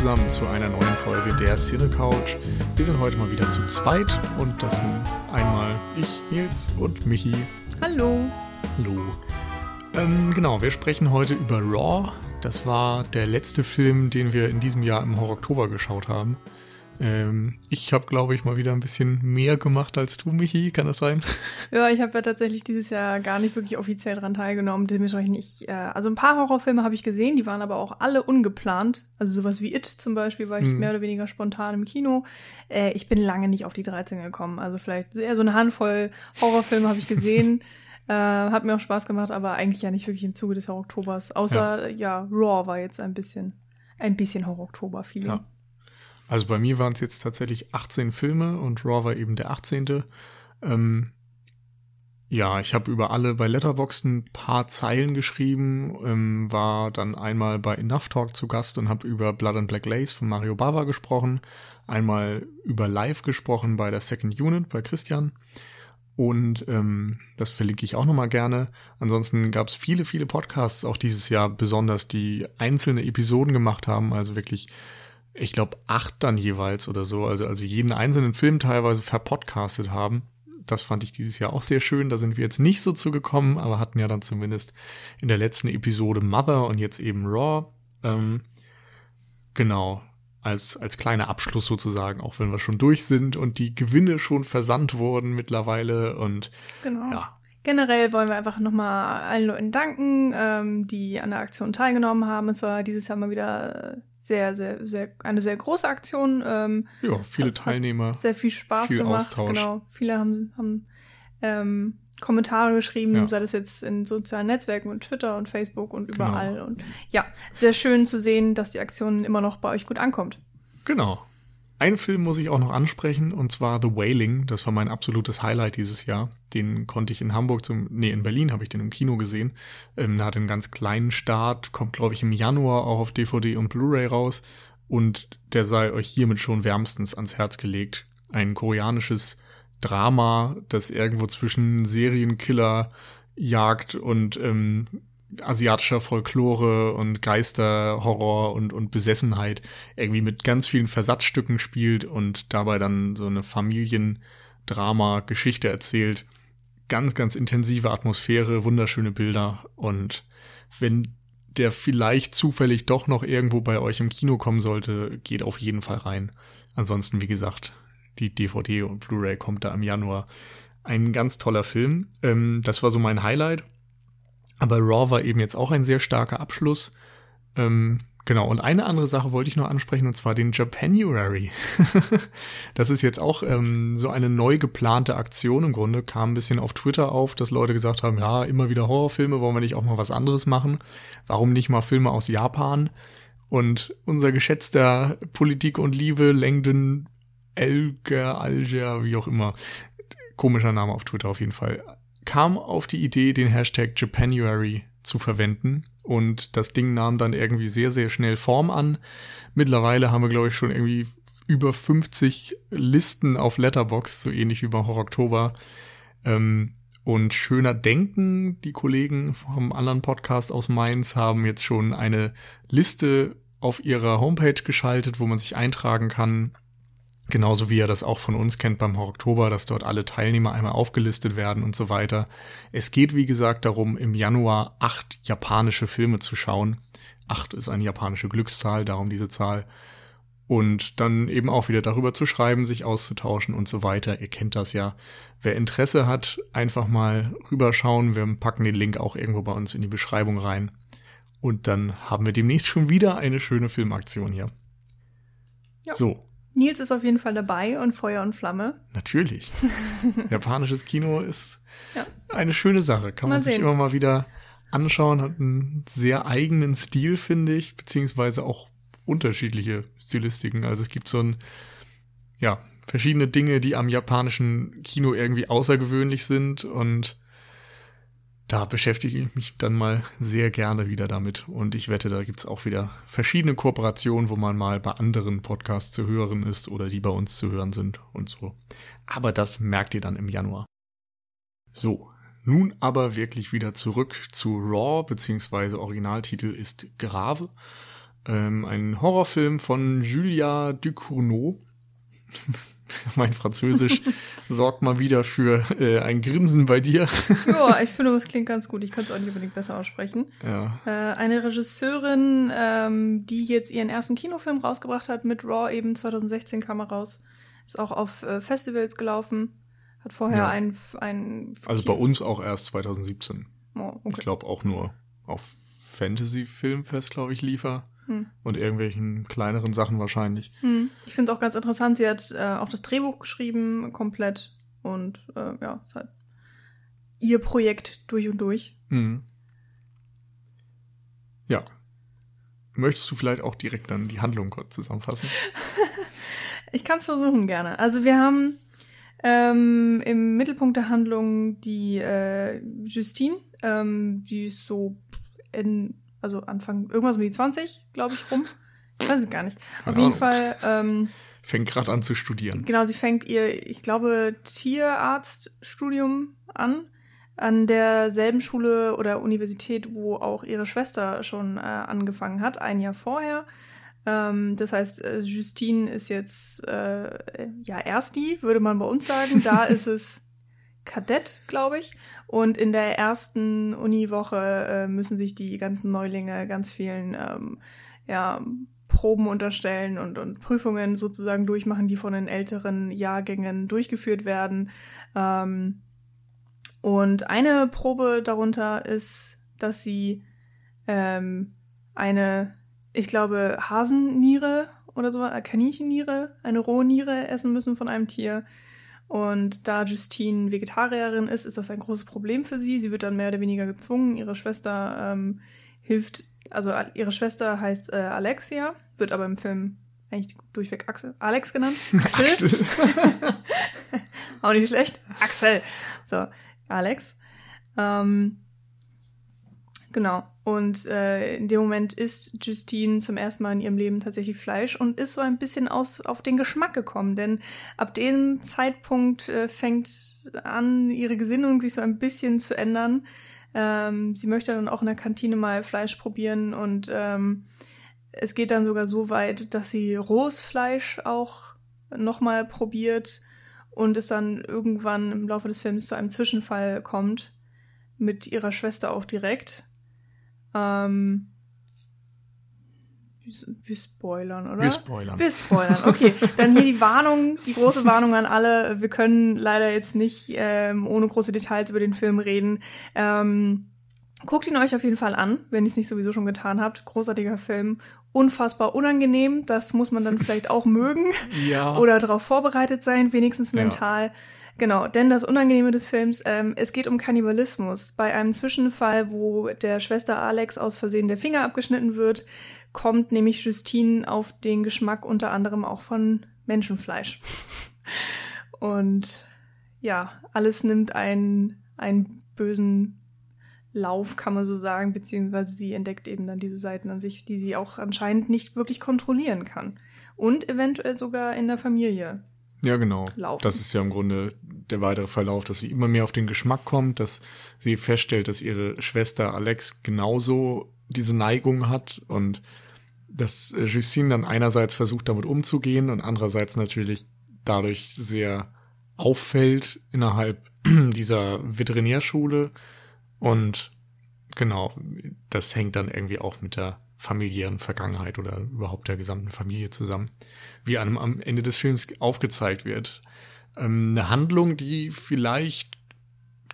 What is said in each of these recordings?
Zusammen zu einer neuen Folge der Cine Couch. Wir sind heute mal wieder zu zweit und das sind einmal ich, Nils und Michi. Hallo. Hallo. Ähm, genau, wir sprechen heute über Raw. Das war der letzte Film, den wir in diesem Jahr im Horror-Oktober geschaut haben. Ähm, ich habe, glaube ich, mal wieder ein bisschen mehr gemacht als du, Michi. Kann das sein? Ja, ich habe ja tatsächlich dieses Jahr gar nicht wirklich offiziell daran teilgenommen. Dementsprechend ich, äh, also ein paar Horrorfilme habe ich gesehen, die waren aber auch alle ungeplant. Also sowas wie It zum Beispiel war ich hm. mehr oder weniger spontan im Kino. Äh, ich bin lange nicht auf die 13 gekommen. Also vielleicht eher so eine Handvoll Horrorfilme habe ich gesehen. Äh, hat mir auch Spaß gemacht, aber eigentlich ja nicht wirklich im Zuge des Horror-Oktobers. Außer, ja. ja, Raw war jetzt ein bisschen, ein bisschen Horror-Oktober-Feeling. Ja. Also bei mir waren es jetzt tatsächlich 18 Filme und Raw war eben der 18. Ähm, ja, ich habe über alle bei Letterboxd ein paar Zeilen geschrieben, ähm, war dann einmal bei Enough Talk zu Gast und habe über Blood and Black Lace von Mario Bava gesprochen, einmal über Live gesprochen bei der Second Unit bei Christian und ähm, das verlinke ich auch nochmal gerne. Ansonsten gab es viele, viele Podcasts auch dieses Jahr besonders, die einzelne Episoden gemacht haben, also wirklich ich glaube, acht dann jeweils oder so, also, also jeden einzelnen Film teilweise verpodcastet haben. Das fand ich dieses Jahr auch sehr schön. Da sind wir jetzt nicht so zugekommen, aber hatten ja dann zumindest in der letzten Episode Mother und jetzt eben Raw. Ähm, genau, als, als kleiner Abschluss sozusagen, auch wenn wir schon durch sind und die Gewinne schon versandt wurden mittlerweile und genau. ja. Generell wollen wir einfach nochmal allen Leuten danken, ähm, die an der Aktion teilgenommen haben. Es war dieses Jahr mal wieder sehr, sehr, sehr, eine sehr große Aktion. Ähm, ja, viele Teilnehmer. Sehr viel Spaß viel gemacht. Austausch. Genau. Viele haben, haben ähm, Kommentare geschrieben, ja. sei das jetzt in sozialen Netzwerken und Twitter und Facebook und genau. überall. Genau. Und ja, sehr schön zu sehen, dass die Aktion immer noch bei euch gut ankommt. Genau. Einen Film muss ich auch noch ansprechen, und zwar The Wailing. Das war mein absolutes Highlight dieses Jahr. Den konnte ich in Hamburg zum, nee, in Berlin habe ich den im Kino gesehen. Ähm, der hat einen ganz kleinen Start, kommt, glaube ich, im Januar auch auf DVD und Blu-ray raus. Und der sei euch hiermit schon wärmstens ans Herz gelegt. Ein koreanisches Drama, das irgendwo zwischen Serienkiller, Jagd und ähm, asiatischer Folklore und Geisterhorror und, und Besessenheit irgendwie mit ganz vielen Versatzstücken spielt und dabei dann so eine Familiendrama-Geschichte erzählt. Ganz, ganz intensive Atmosphäre, wunderschöne Bilder und wenn der vielleicht zufällig doch noch irgendwo bei euch im Kino kommen sollte, geht auf jeden Fall rein. Ansonsten, wie gesagt, die DVD und Blu-ray kommt da im Januar. Ein ganz toller Film. Ähm, das war so mein Highlight. Aber Raw war eben jetzt auch ein sehr starker Abschluss. Ähm, genau, und eine andere Sache wollte ich noch ansprechen, und zwar den Japanuary. das ist jetzt auch ähm, so eine neu geplante Aktion im Grunde, kam ein bisschen auf Twitter auf, dass Leute gesagt haben, ja, immer wieder Horrorfilme, wollen wir nicht auch mal was anderes machen? Warum nicht mal Filme aus Japan? Und unser geschätzter Politik und Liebe Langdon Elger, Alger, wie auch immer, komischer Name auf Twitter auf jeden Fall, kam auf die Idee, den Hashtag Japanuary zu verwenden. Und das Ding nahm dann irgendwie sehr, sehr schnell Form an. Mittlerweile haben wir, glaube ich, schon irgendwie über 50 Listen auf Letterbox, so ähnlich wie bei Horror Oktober. Ähm, und schöner Denken, die Kollegen vom anderen Podcast aus Mainz haben jetzt schon eine Liste auf ihrer Homepage geschaltet, wo man sich eintragen kann, Genauso wie ihr das auch von uns kennt beim Oktober, dass dort alle Teilnehmer einmal aufgelistet werden und so weiter. Es geht, wie gesagt, darum, im Januar acht japanische Filme zu schauen. Acht ist eine japanische Glückszahl, darum diese Zahl. Und dann eben auch wieder darüber zu schreiben, sich auszutauschen und so weiter. Ihr kennt das ja. Wer Interesse hat, einfach mal rüberschauen. Wir packen den Link auch irgendwo bei uns in die Beschreibung rein. Und dann haben wir demnächst schon wieder eine schöne Filmaktion hier. Ja. So, Nils ist auf jeden Fall dabei und Feuer und Flamme. Natürlich. Japanisches Kino ist ja. eine schöne Sache. Kann mal man sehen. sich immer mal wieder anschauen. Hat einen sehr eigenen Stil, finde ich, beziehungsweise auch unterschiedliche Stilistiken. Also es gibt so ein, ja, verschiedene Dinge, die am japanischen Kino irgendwie außergewöhnlich sind und da beschäftige ich mich dann mal sehr gerne wieder damit. Und ich wette, da gibt es auch wieder verschiedene Kooperationen, wo man mal bei anderen Podcasts zu hören ist oder die bei uns zu hören sind und so. Aber das merkt ihr dann im Januar. So, nun aber wirklich wieder zurück zu Raw, beziehungsweise Originaltitel ist Grave. Ähm, ein Horrorfilm von Julia Ducournau. mein Französisch sorgt mal wieder für äh, ein Grinsen bei dir. ja, ich finde, das klingt ganz gut. Ich kann es auch nicht unbedingt besser aussprechen. Ja. Äh, eine Regisseurin, ähm, die jetzt ihren ersten Kinofilm rausgebracht hat mit Raw, eben 2016 kam er raus. Ist auch auf äh, Festivals gelaufen. Hat vorher Ja. ein, ein. Also bei uns auch erst 2017. Oh, Ich okay. glaube auch nur auf Fantasy-Filmfest, glaube ich, liefer. Hm. Und irgendwelchen kleineren Sachen wahrscheinlich. Hm. Ich finde es auch ganz interessant. Sie hat äh, auch das Drehbuch geschrieben, komplett. Und äh, ja, ist halt ihr Projekt durch und durch. Mhm. Ja. Möchtest du vielleicht auch direkt dann die Handlung kurz zusammenfassen? Ich kann es versuchen gerne. Also wir haben ähm, im Mittelpunkt der Handlung die äh, Justine, ähm, die ist so in, also Anfang, irgendwas um die 20, glaube ich, rum. Ich weiß es gar nicht. Keine Auf jeden Ahnung. Fall, ähm, Fängt gerade an zu studieren. genau, sie fängt ihr, ich glaube, Tierarztstudium an. An derselben Schule oder Universität, wo auch ihre Schwester schon äh, angefangen hat, ein Jahr vorher. Ähm, das heißt, äh, Justine ist jetzt äh, ja Ersti, würde man bei uns sagen. Da ist es Kadett, glaube ich. Und in der ersten Uniwoche äh, müssen sich die ganzen Neulinge ganz vielen ähm, ja, Proben unterstellen und, und Prüfungen sozusagen durchmachen, die von den älteren Jahrgängen durchgeführt werden. Ähm, und eine Probe darunter ist, dass sie ähm, eine, ich glaube, Hasenniere oder so, äh, Kaninchenniere, eine Rohniere essen müssen von einem Tier. Und da Justine Vegetarierin ist, ist das ein großes Problem für sie. Sie wird dann mehr oder weniger gezwungen. Ihre Schwester ähm, hilft, also äh, ihre Schwester heißt äh, Alexia, wird aber im Film eigentlich durchweg Axel, Alex genannt. Axel. Auch nicht schlecht. Axel. So, Alex. Ähm, genau. Und äh, in dem Moment isst Justine zum ersten Mal in ihrem Leben tatsächlich Fleisch und ist so ein bisschen aus, auf den Geschmack gekommen. Denn ab dem Zeitpunkt äh, fängt an, ihre Gesinnung sich so ein bisschen zu ändern. Ähm, sie möchte dann auch in der Kantine mal Fleisch probieren und ähm, es geht dann sogar so weit, dass sie rohes Fleisch auch nochmal probiert und es dann irgendwann im Laufe des Films zu einem Zwischenfall kommt. Mit ihrer Schwester auch direkt. Ähm, wir, spoilern, oder? Wir spoilern. Wir spoilern, okay. Dann hier die Warnung, die große Warnung an alle. Wir können leider jetzt nicht ähm, ohne große Details über den Film reden. Ähm, guckt ihn euch auf jeden Fall an, wenn ihr es nicht sowieso schon getan habt. Großartiger Film. Unfassbar unangenehm. Das muss man dann vielleicht auch mögen Ja. oder darauf vorbereitet sein, wenigstens Ja. Genau, denn das Unangenehme des Films, ähm, es geht um Kannibalismus. Bei einem Zwischenfall, wo der Schwester Alex aus Versehen der Finger abgeschnitten wird, kommt nämlich Justine auf den Geschmack unter anderem auch von Menschenfleisch. Und ja, alles nimmt einen, einen bösen Lauf, kann man so sagen, beziehungsweise sie entdeckt eben dann diese Seiten an sich, die sie auch anscheinend nicht wirklich kontrollieren kann. Und eventuell sogar in der Familie. Ja, genau. laufen. Das ist ja im Grunde der weitere Verlauf, dass sie immer mehr auf den Geschmack kommt, dass sie feststellt, dass ihre Schwester Alex genauso diese Neigung hat und dass äh, Justine dann einerseits versucht, damit umzugehen und andererseits natürlich dadurch sehr auffällt innerhalb dieser Veterinärschule und genau, das hängt dann irgendwie auch mit der familiären Vergangenheit oder überhaupt der gesamten Familie zusammen, wie einem am Ende des Films aufgezeigt wird. Ähm, eine Handlung, die vielleicht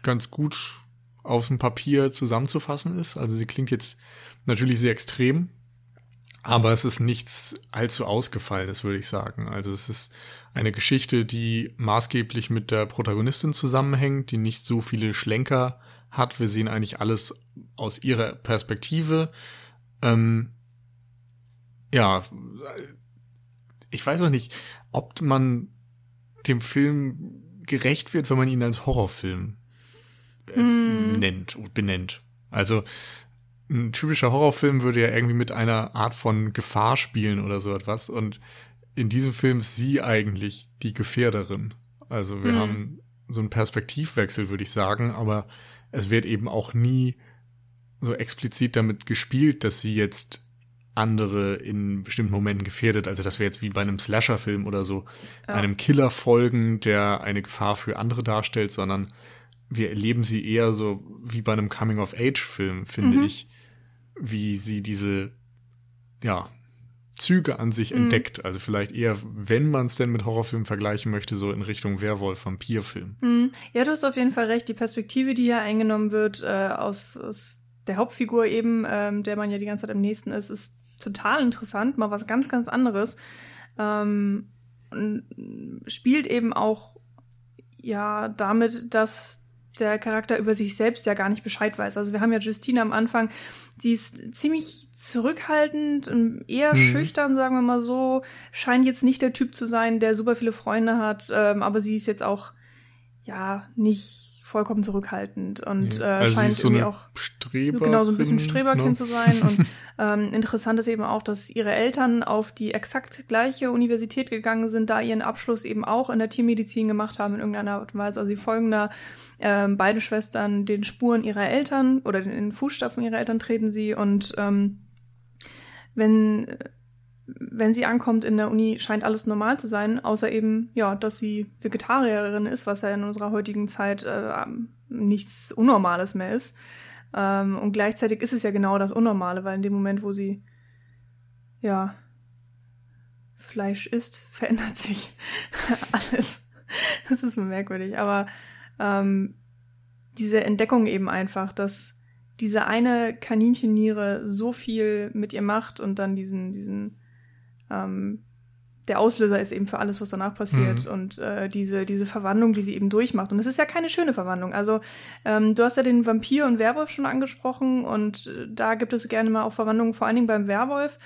ganz gut auf dem Papier zusammenzufassen ist. Also sie klingt jetzt natürlich sehr extrem, aber es ist nichts allzu ausgefallenes, würde ich sagen. Also es ist eine Geschichte, die maßgeblich mit der Protagonistin zusammenhängt, die nicht so viele Schlenker hat. Wir sehen eigentlich alles aus ihrer Perspektive. Ähm, ja, ich weiß auch nicht, ob man dem Film gerecht wird, wenn man ihn als Horrorfilm äh, Mm. nennt und benennt. Also ein typischer Horrorfilm würde ja irgendwie mit einer Art von Gefahr spielen oder so etwas. Und in diesem Film ist sie eigentlich die Gefährderin. Also wir Mhm. haben so einen Perspektivwechsel, würde ich sagen, aber es wird eben auch nie so explizit damit gespielt, dass sie jetzt andere in bestimmten Momenten gefährdet. Also das wäre jetzt wie bei einem Slasher-Film oder so, ja. einem Killer folgen, der eine Gefahr für andere darstellt, sondern wir erleben sie eher so wie bei einem Coming-of-Age-Film, finde mhm. ich, wie sie diese, ja, Züge an sich mhm. entdeckt. Also vielleicht eher, wenn man es denn mit Horrorfilmen vergleichen möchte, so in Richtung Werwolf-Vampir-Film. Mhm. Ja, du hast auf jeden Fall recht. Die Perspektive, die hier eingenommen wird, äh, aus, aus der Hauptfigur eben, ähm, der man ja die ganze Zeit am nächsten ist, ist total interessant. Mal was ganz, ganz anderes. Ähm, und spielt eben auch ja damit, dass der Charakter über sich selbst ja gar nicht Bescheid weiß. Also wir haben ja Justine am Anfang, die ist ziemlich zurückhaltend und eher mhm. schüchtern, sagen wir mal so. Scheint jetzt nicht der Typ zu sein, der super viele Freunde hat, ähm, aber sie ist jetzt auch ja nicht vollkommen zurückhaltend und ja. äh, also scheint so irgendwie auch genau so ein bisschen Streberkind ne? zu sein. Und ähm, interessant ist eben auch, dass ihre Eltern auf die exakt gleiche Universität gegangen sind, da ihren Abschluss eben auch in der Tiermedizin gemacht haben in irgendeiner Art und Weise. Also sie folgen da ähm, beide Schwestern den Spuren ihrer Eltern oder in den Fußstapfen ihrer Eltern treten sie und ähm, wenn wenn sie ankommt in der Uni, scheint alles normal zu sein, außer eben, ja, dass sie Vegetarierin ist, was ja in unserer heutigen Zeit äh, nichts Unnormales mehr ist. Ähm, und gleichzeitig ist es ja genau das Unnormale, weil in dem Moment, wo sie, ja, Fleisch isst, verändert sich alles. Das ist merkwürdig, aber ähm, diese Entdeckung eben einfach, dass diese eine Kaninchenniere so viel mit ihr macht und dann diesen, diesen ähm, der Auslöser ist eben für alles, was danach passiert mhm. und äh, diese, diese Verwandlung, die sie eben durchmacht. Und es ist ja keine schöne Verwandlung. Also ähm, du hast ja den Vampir und Werwolf schon angesprochen und äh, da gibt es gerne mal auch Verwandlungen, vor allen Dingen beim Werwolf,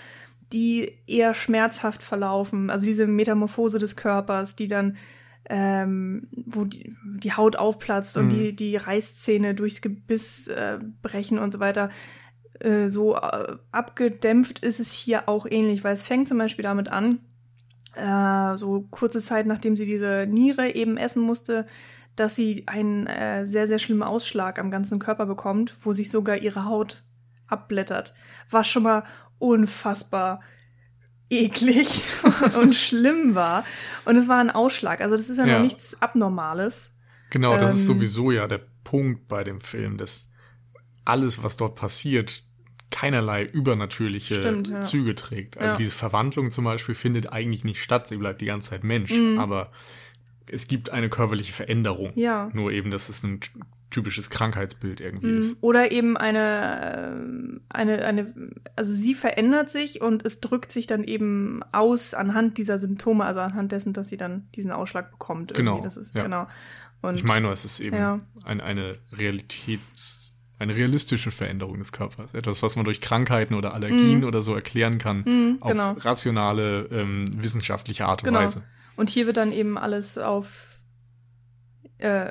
die eher schmerzhaft verlaufen. Also diese Metamorphose des Körpers, die dann ähm, wo die, die Haut aufplatzt mhm. und die, die Reißzähne durchs Gebiss äh, brechen und so weiter. Äh, so äh, abgedämpft ist es hier auch ähnlich, weil es fängt zum Beispiel damit an, äh, so kurze Zeit nachdem sie diese Niere eben essen musste, dass sie einen äh, sehr, sehr schlimmen Ausschlag am ganzen Körper bekommt, wo sich sogar ihre Haut abblättert. Was schon mal unfassbar eklig und schlimm war. Und es war ein Ausschlag. Also das ist ja, ja. noch nichts Abnormales. Genau, das ähm, ist sowieso ja der Punkt bei dem Film, dass alles, was dort passiert, keinerlei übernatürliche Stimmt, ja. Züge trägt. Also ja. diese Verwandlung zum Beispiel findet eigentlich nicht statt. Sie bleibt die ganze Zeit Mensch. Mhm. Aber es gibt eine körperliche Veränderung. Ja. Nur eben, dass es ein typisches Krankheitsbild irgendwie mhm. ist. Oder eben eine, äh, eine, eine, also sie verändert sich und es drückt sich dann eben aus anhand dieser Symptome, also anhand dessen, dass sie dann diesen Ausschlag bekommt. Irgendwie. Genau. Das ist, ja. genau. Und, ich meine, es ist eben ja. ein, eine Realitäts- eine realistische Veränderung des Körpers. Etwas, was man durch Krankheiten oder Allergien mm. oder so erklären kann, mm, auf genau. rationale, ähm, wissenschaftliche Art und genau. Weise. Und hier wird dann eben alles auf äh,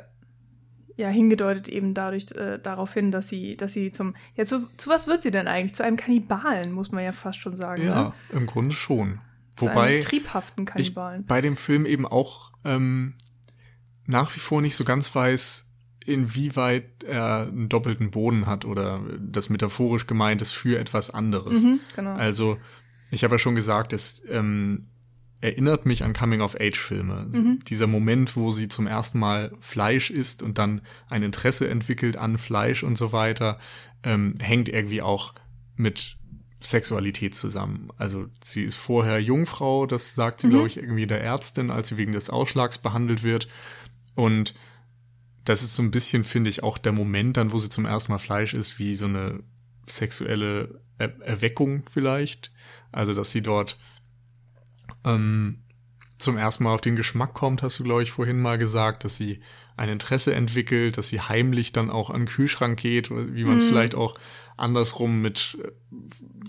ja, hingedeutet eben dadurch, äh, darauf hin, dass sie, dass sie zum, ja, zu, zu was wird sie denn eigentlich? Zu einem Kannibalen, muss man ja fast schon sagen. Ja, ne? im Grunde schon. Zu Wobei einem triebhaften Kannibalen. Ich bei dem Film eben auch ähm, nach wie vor nicht so ganz weiß, inwieweit er einen doppelten Boden hat oder das metaphorisch gemeint ist für etwas anderes. Mhm, genau. Also, ich habe ja schon gesagt, es ähm, erinnert mich an Coming-of-Age-Filme. Mhm. Dieser Moment, wo sie zum ersten Mal Fleisch isst und dann ein Interesse entwickelt an Fleisch und so weiter, ähm, hängt irgendwie auch mit Sexualität zusammen. Also sie ist vorher Jungfrau, das sagt sie, mhm. glaube ich, irgendwie der Ärztin, als sie wegen des Ausschlags behandelt wird. Und das ist so ein bisschen, finde ich, auch der Moment dann, wo sie zum ersten Mal Fleisch isst, wie so eine sexuelle er Erweckung vielleicht. Also, dass sie dort ähm, zum ersten Mal auf den Geschmack kommt, hast du, glaube ich, vorhin mal gesagt, dass sie ein Interesse entwickelt, dass sie heimlich dann auch an den Kühlschrank geht, wie man es mhm. vielleicht auch andersrum mit äh,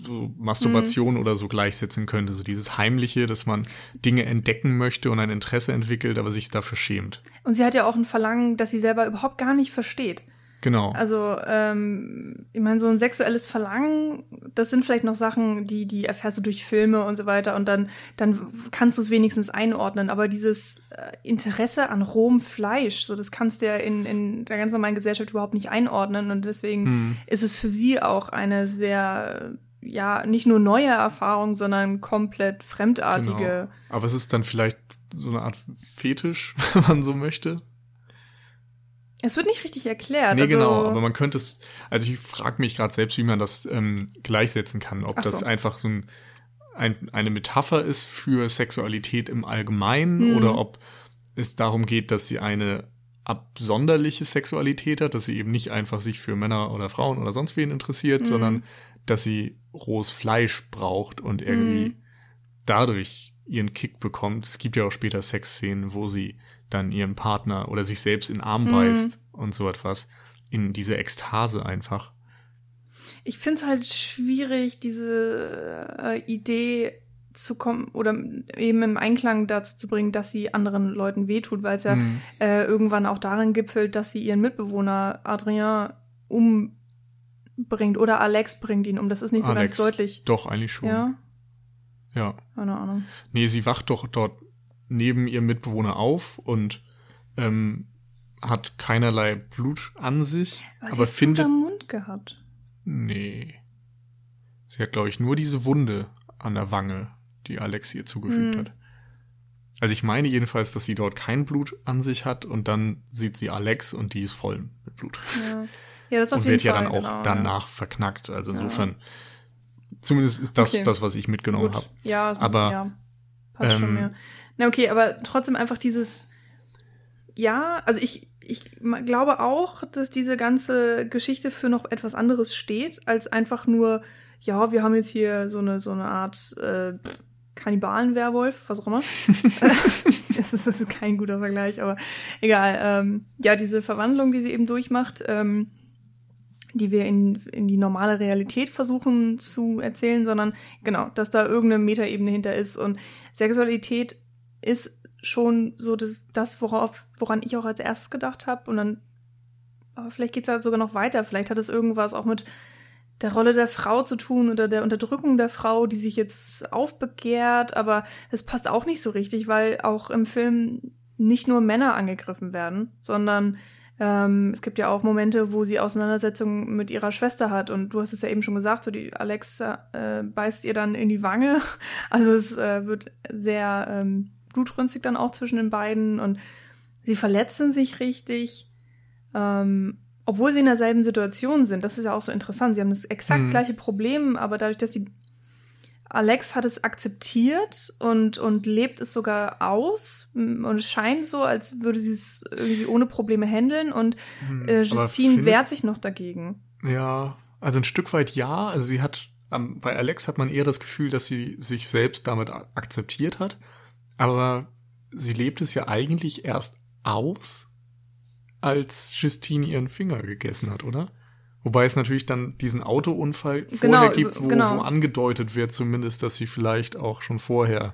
so Masturbation mhm. oder so gleichsetzen könnte. So dieses Heimliche, dass man Dinge entdecken möchte und ein Interesse entwickelt, aber sich dafür schämt. Und sie hat ja auch ein Verlangen, das sie selber überhaupt gar nicht versteht. Genau. Also, ähm, ich meine, so ein sexuelles Verlangen, das sind vielleicht noch Sachen, die, die erfährst du durch Filme und so weiter und dann, dann kannst du es wenigstens einordnen. Aber dieses äh, Interesse an rohem Fleisch, so das kannst du ja in, in der ganz normalen Gesellschaft überhaupt nicht einordnen und deswegen mhm. ist es für sie auch eine sehr ja nicht nur neue Erfahrung, sondern komplett fremdartige. Genau. Aber es ist dann vielleicht so eine Art Fetisch, wenn man so möchte. Es wird nicht richtig erklärt. Nee, also, genau, aber man könnte es, also ich frage mich gerade selbst, wie man das ähm, gleichsetzen kann. Ob so. das einfach so ein, ein, eine Metapher ist für Sexualität im Allgemeinen hm. oder ob es darum geht, dass sie eine absonderliche Sexualität hat, dass sie eben nicht einfach sich für Männer oder Frauen oder sonst wen interessiert, hm. sondern dass sie rohes Fleisch braucht und irgendwie hm. dadurch ihren Kick bekommt. Es gibt ja auch später Sexszenen, wo sie dann ihren Partner oder sich selbst in den Arm mhm. beißt und so etwas. In diese Ekstase einfach. Ich finde es halt schwierig, diese äh, Idee zu kommen oder eben im Einklang dazu zu bringen, dass sie anderen Leuten wehtut, weil es ja mhm. äh, irgendwann auch darin gipfelt, dass sie ihren Mitbewohner Adrien umbringt oder Alex bringt ihn um. Das ist nicht so Alex, ganz deutlich. Doch, eigentlich schon. Ja. Ja. Keine Ahnung. Nee, sie wacht doch dort neben ihrem Mitbewohner auf und ähm, hat keinerlei Blut an sich. Aber, aber sie findet. Blut am Mund gehabt. Nee. Sie hat, glaube ich, nur diese Wunde an der Wange, die Alex ihr zugefügt hm. hat. Also ich meine jedenfalls, dass sie dort kein Blut an sich hat und dann sieht sie Alex und die ist voll mit Blut. Ja, ja das auf und wird Fall, ja dann auch genau, danach ja. verknackt. Also insofern, ja. zumindest ist das okay. das, was ich mitgenommen habe. Ja, aber ja, passt ähm, schon mehr. Na okay, aber trotzdem einfach dieses, ja, also ich, ich glaube auch, dass diese ganze Geschichte für noch etwas anderes steht, als einfach nur, ja, wir haben jetzt hier so eine, so eine Art äh, Kannibalen-Werwolf, was auch immer. das ist kein guter Vergleich, aber egal. Ähm, ja, diese Verwandlung, die sie eben durchmacht, ähm, die wir in, in die normale Realität versuchen zu erzählen, sondern genau, dass da irgendeine Metaebene hinter ist. Und Sexualität ist schon so das, worauf, woran ich auch als erstes gedacht habe. Und dann, aber vielleicht geht es halt sogar noch weiter. Vielleicht hat es irgendwas auch mit der Rolle der Frau zu tun oder der Unterdrückung der Frau, die sich jetzt aufbegehrt. Aber es passt auch nicht so richtig, weil auch im Film nicht nur Männer angegriffen werden, sondern ähm, es gibt ja auch Momente, wo sie Auseinandersetzungen mit ihrer Schwester hat. Und du hast es ja eben schon gesagt, so die Alexa äh, beißt ihr dann in die Wange. Also es äh, wird sehr ähm, blutrünstig dann auch zwischen den beiden und sie verletzen sich richtig, ähm, obwohl sie in derselben Situation sind. Das ist ja auch so interessant. Sie haben das exakt mhm. gleiche Problem, aber dadurch, dass sie Alex hat es akzeptiert und, und lebt es sogar aus. Und es scheint so, als würde sie es irgendwie ohne Probleme handeln. Und mhm. äh, Justine wehrt sich noch dagegen. Ja, also ein Stück weit ja. Also sie hat, ähm, bei Alex hat man eher das Gefühl, dass sie sich selbst damit akzeptiert hat. Aber sie lebt es ja eigentlich erst aus, als Justine ihren Finger gegessen hat, oder? Wobei es natürlich dann diesen Autounfall genau, vorher gibt, wo, genau. wo angedeutet wird zumindest, dass sie vielleicht auch schon vorher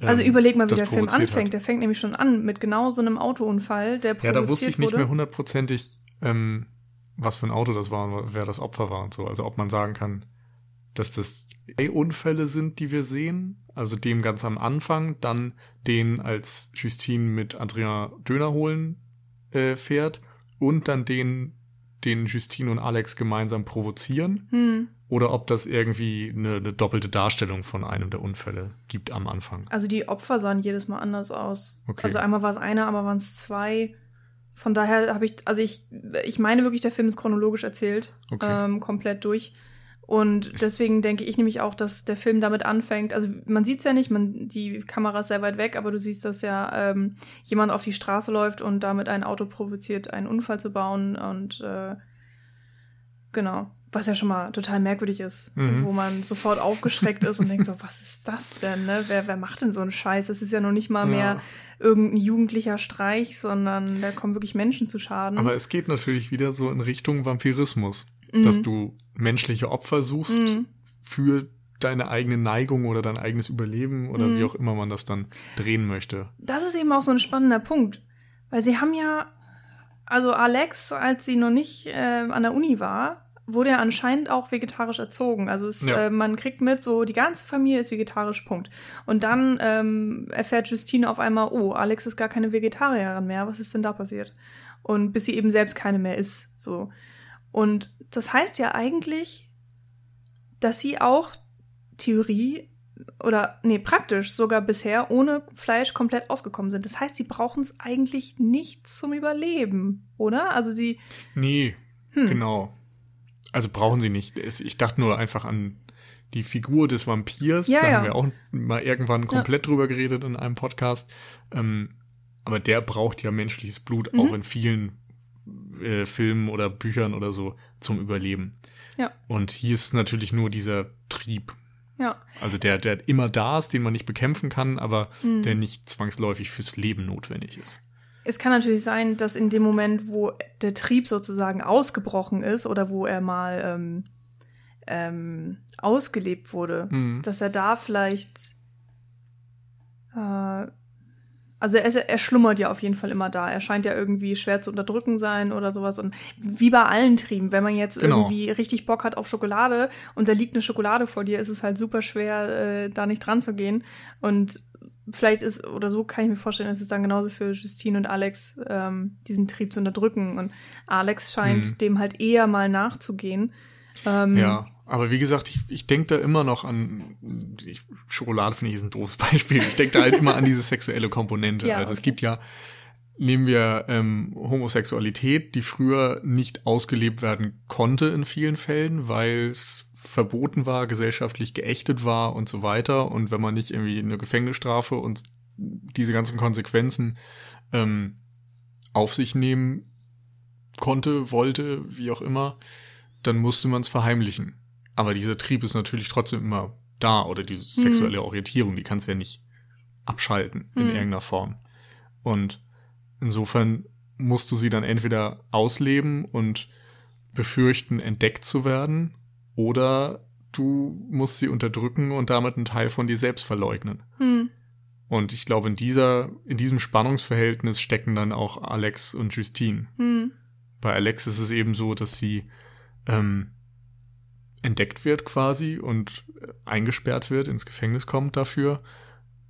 ähm, also überleg mal, wie der Film anfängt. Hat. Der fängt nämlich schon an mit genau so einem Autounfall, der provoziert Ja, da wusste ich nicht wurde. mehr hundertprozentig, ähm, was für ein Auto das war, wer das Opfer war und so. Also ob man sagen kann, dass das drei Unfälle sind, die wir sehen. Also dem ganz am Anfang, dann den, als Justine mit Adrien Döner holen äh, fährt und dann den, den Justine und Alex gemeinsam provozieren. Hm. Oder ob das irgendwie eine, eine, doppelte Darstellung von einem der Unfälle gibt am Anfang. Also die Opfer sahen jedes Mal anders aus. Okay. Also einmal war es einer, aber waren es zwei. Von daher habe ich, also ich, ich meine wirklich, der Film ist chronologisch erzählt, okay. ähm, komplett durch. Und deswegen denke ich nämlich auch, dass der Film damit anfängt. Also man sieht es ja nicht, man, die Kamera ist sehr weit weg, aber du siehst, dass ja ähm, jemand auf die Straße läuft und damit ein Auto provoziert, einen Unfall zu bauen. Und äh, genau, was ja schon mal total merkwürdig ist, mhm. wo man sofort aufgeschreckt ist und denkt so, was ist das denn? Ne? Wer, wer macht denn so einen Scheiß? Das ist ja noch nicht mal ja. mehr irgendein jugendlicher Streich, sondern da kommen wirklich Menschen zu Schaden. Aber es geht natürlich wieder so in Richtung Vampirismus mhm. dass du menschliche Opfer suchst mhm. für deine eigene Neigung oder dein eigenes Überleben oder mhm. wie auch immer man das dann drehen möchte. Das ist eben auch so ein spannender Punkt, weil sie haben ja, also Alex, als sie noch nicht äh, an der Uni war, wurde ja anscheinend auch vegetarisch erzogen. Also es, ja. äh, man kriegt mit, so die ganze Familie ist vegetarisch, Punkt. Und dann ähm, erfährt Justine auf einmal, oh, Alex ist gar keine Vegetarierin mehr, was ist denn da passiert? Und bis sie eben selbst keine mehr ist, so. Und das heißt ja eigentlich, dass sie auch Theorie oder nee, praktisch sogar bisher ohne Fleisch komplett ausgekommen sind. Das heißt, sie brauchen es eigentlich nicht zum Überleben, oder? Also sie. Nee, hm. genau. Also brauchen sie nicht. Ich dachte nur einfach an die Figur des Vampirs. Ja, da ja. haben wir auch mal irgendwann komplett ja. drüber geredet in einem Podcast. Ähm, aber der braucht ja menschliches Blut mhm. auch in vielen äh, Filmen oder Büchern oder so zum Überleben. Ja. Und hier ist natürlich nur dieser Trieb. Ja. Also der, der immer da ist, den man nicht bekämpfen kann, aber mhm. der nicht zwangsläufig fürs Leben notwendig ist. Es kann natürlich sein, dass in dem Moment, wo der Trieb sozusagen ausgebrochen ist oder wo er mal ähm, ähm, ausgelebt wurde, mhm. dass er da vielleicht äh, also er, ist, er schlummert ja auf jeden Fall immer da. Er scheint ja irgendwie schwer zu unterdrücken sein oder sowas. Und wie bei allen Trieben, wenn man jetzt Genau. irgendwie richtig Bock hat auf Schokolade und da liegt eine Schokolade vor dir, ist es halt super schwer, äh, da nicht dran zu gehen. Und vielleicht ist, oder so kann ich mir vorstellen, ist es dann genauso für Justine und Alex, ähm, diesen Trieb zu unterdrücken. Und Alex scheint Mhm. dem halt eher mal nachzugehen. Ähm, Ja, aber wie gesagt, ich, ich denke da immer noch an, ich, Schokolade finde ich ist ein doofes Beispiel. Ich denke da halt immer an diese sexuelle Komponente. Ja, also es okay. gibt ja, nehmen wir ähm, Homosexualität, die früher nicht ausgelebt werden konnte in vielen Fällen, weil es verboten war, gesellschaftlich geächtet war und so weiter. Und wenn man nicht irgendwie eine Gefängnisstrafe und diese ganzen Konsequenzen ähm, auf sich nehmen konnte, wollte, wie auch immer, dann musste man es verheimlichen. Aber dieser Trieb ist natürlich trotzdem immer da oder diese Mhm. sexuelle Orientierung, die kannst du ja nicht abschalten in Mhm. irgendeiner Form. Und insofern musst du sie dann entweder ausleben und befürchten, entdeckt zu werden, oder du musst sie unterdrücken und damit einen Teil von dir selbst verleugnen. Hm. Und ich glaube, in dieser, in diesem Spannungsverhältnis stecken dann auch Alex und Justine. Hm. Bei Alex ist es eben so, dass sie ähm, entdeckt wird quasi und äh, eingesperrt wird, ins Gefängnis kommt dafür.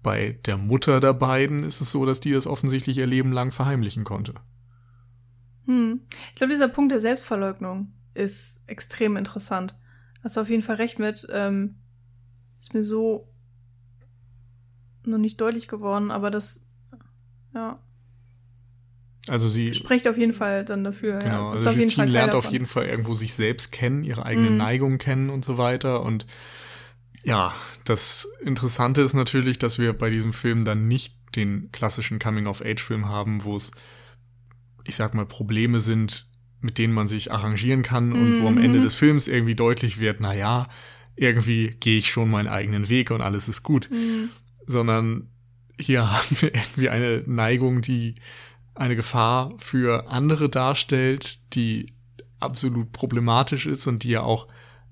Bei der Mutter der beiden ist es so, dass die das offensichtlich ihr Leben lang verheimlichen konnte. Hm. Ich glaube, dieser Punkt der Selbstverleugnung ist extrem interessant. Hast du auf jeden Fall recht mit. Ähm, ist mir so noch nicht deutlich geworden, aber das ja, Also sie spricht auf jeden Fall dann dafür. ja. Genau, ist also auf jeden Fall lernt auf davon. jeden Fall irgendwo sich selbst kennen, ihre eigenen Mhm. Neigungen kennen und so weiter. Und ja, das Interessante ist natürlich, dass wir bei diesem Film dann nicht den klassischen Coming-of-Age-Film haben, wo es, ich sag mal, Probleme sind, mit denen man sich arrangieren kann und wo am Mhm. Ende des Films irgendwie deutlich wird, na ja, irgendwie gehe ich schon meinen eigenen Weg und alles ist gut Hm. sondern hier haben wir irgendwie eine Neigung, die eine Gefahr für andere darstellt, die absolut problematisch ist und die ja auch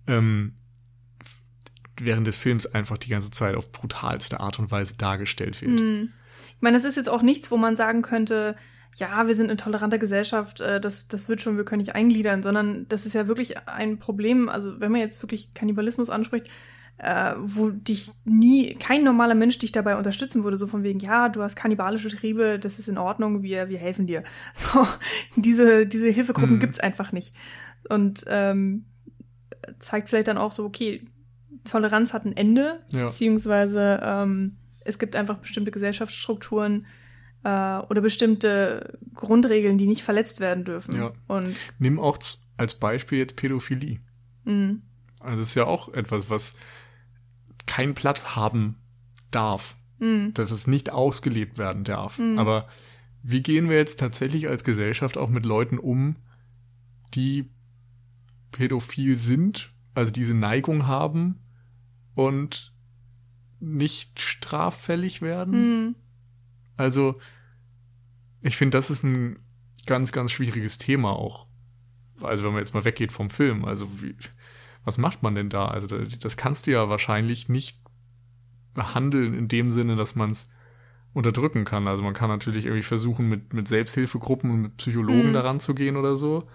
ähm, während des Films einfach die ganze Zeit auf brutalste Art und Weise dargestellt wird. Hm. Ich meine, das ist jetzt auch nichts, wo man sagen könnte, ja, wir sind eine tolerante Gesellschaft, äh, das, das wird schon, wir können nicht eingliedern, sondern das ist ja wirklich ein Problem, also wenn man jetzt wirklich Kannibalismus anspricht, äh, wo dich nie, kein normaler Mensch dich dabei unterstützen würde, so von wegen, ja, du hast kannibalische Triebe, das ist in Ordnung, wir, wir helfen dir. So, diese, diese Hilfegruppen Mhm. gibt's einfach nicht. Und ähm, zeigt vielleicht dann auch so, okay, Toleranz hat ein Ende, Ja. beziehungsweise ähm, es gibt einfach bestimmte Gesellschaftsstrukturen äh, oder bestimmte Grundregeln, die nicht verletzt werden dürfen. Ja. Und Nimm auch als Beispiel jetzt Pädophilie. mh, Also das ist ja auch etwas, was keinen Platz haben darf. mh, dass es nicht ausgelebt werden darf. Mhm. Aber wie gehen wir jetzt tatsächlich als Gesellschaft auch mit Leuten um, die pädophil sind, also diese Neigung haben und nicht straffällig werden? mh, Also, ich finde, das ist ein ganz, ganz schwieriges Thema auch. Also, wenn man jetzt mal weggeht vom Film, also wie, was macht man denn da? Also, das, kannst du ja wahrscheinlich nicht behandeln in dem Sinne, dass man es unterdrücken kann. Also, man kann natürlich irgendwie versuchen, mit, mit Selbsthilfegruppen und mit Psychologen Mhm. daran zu gehen oder so.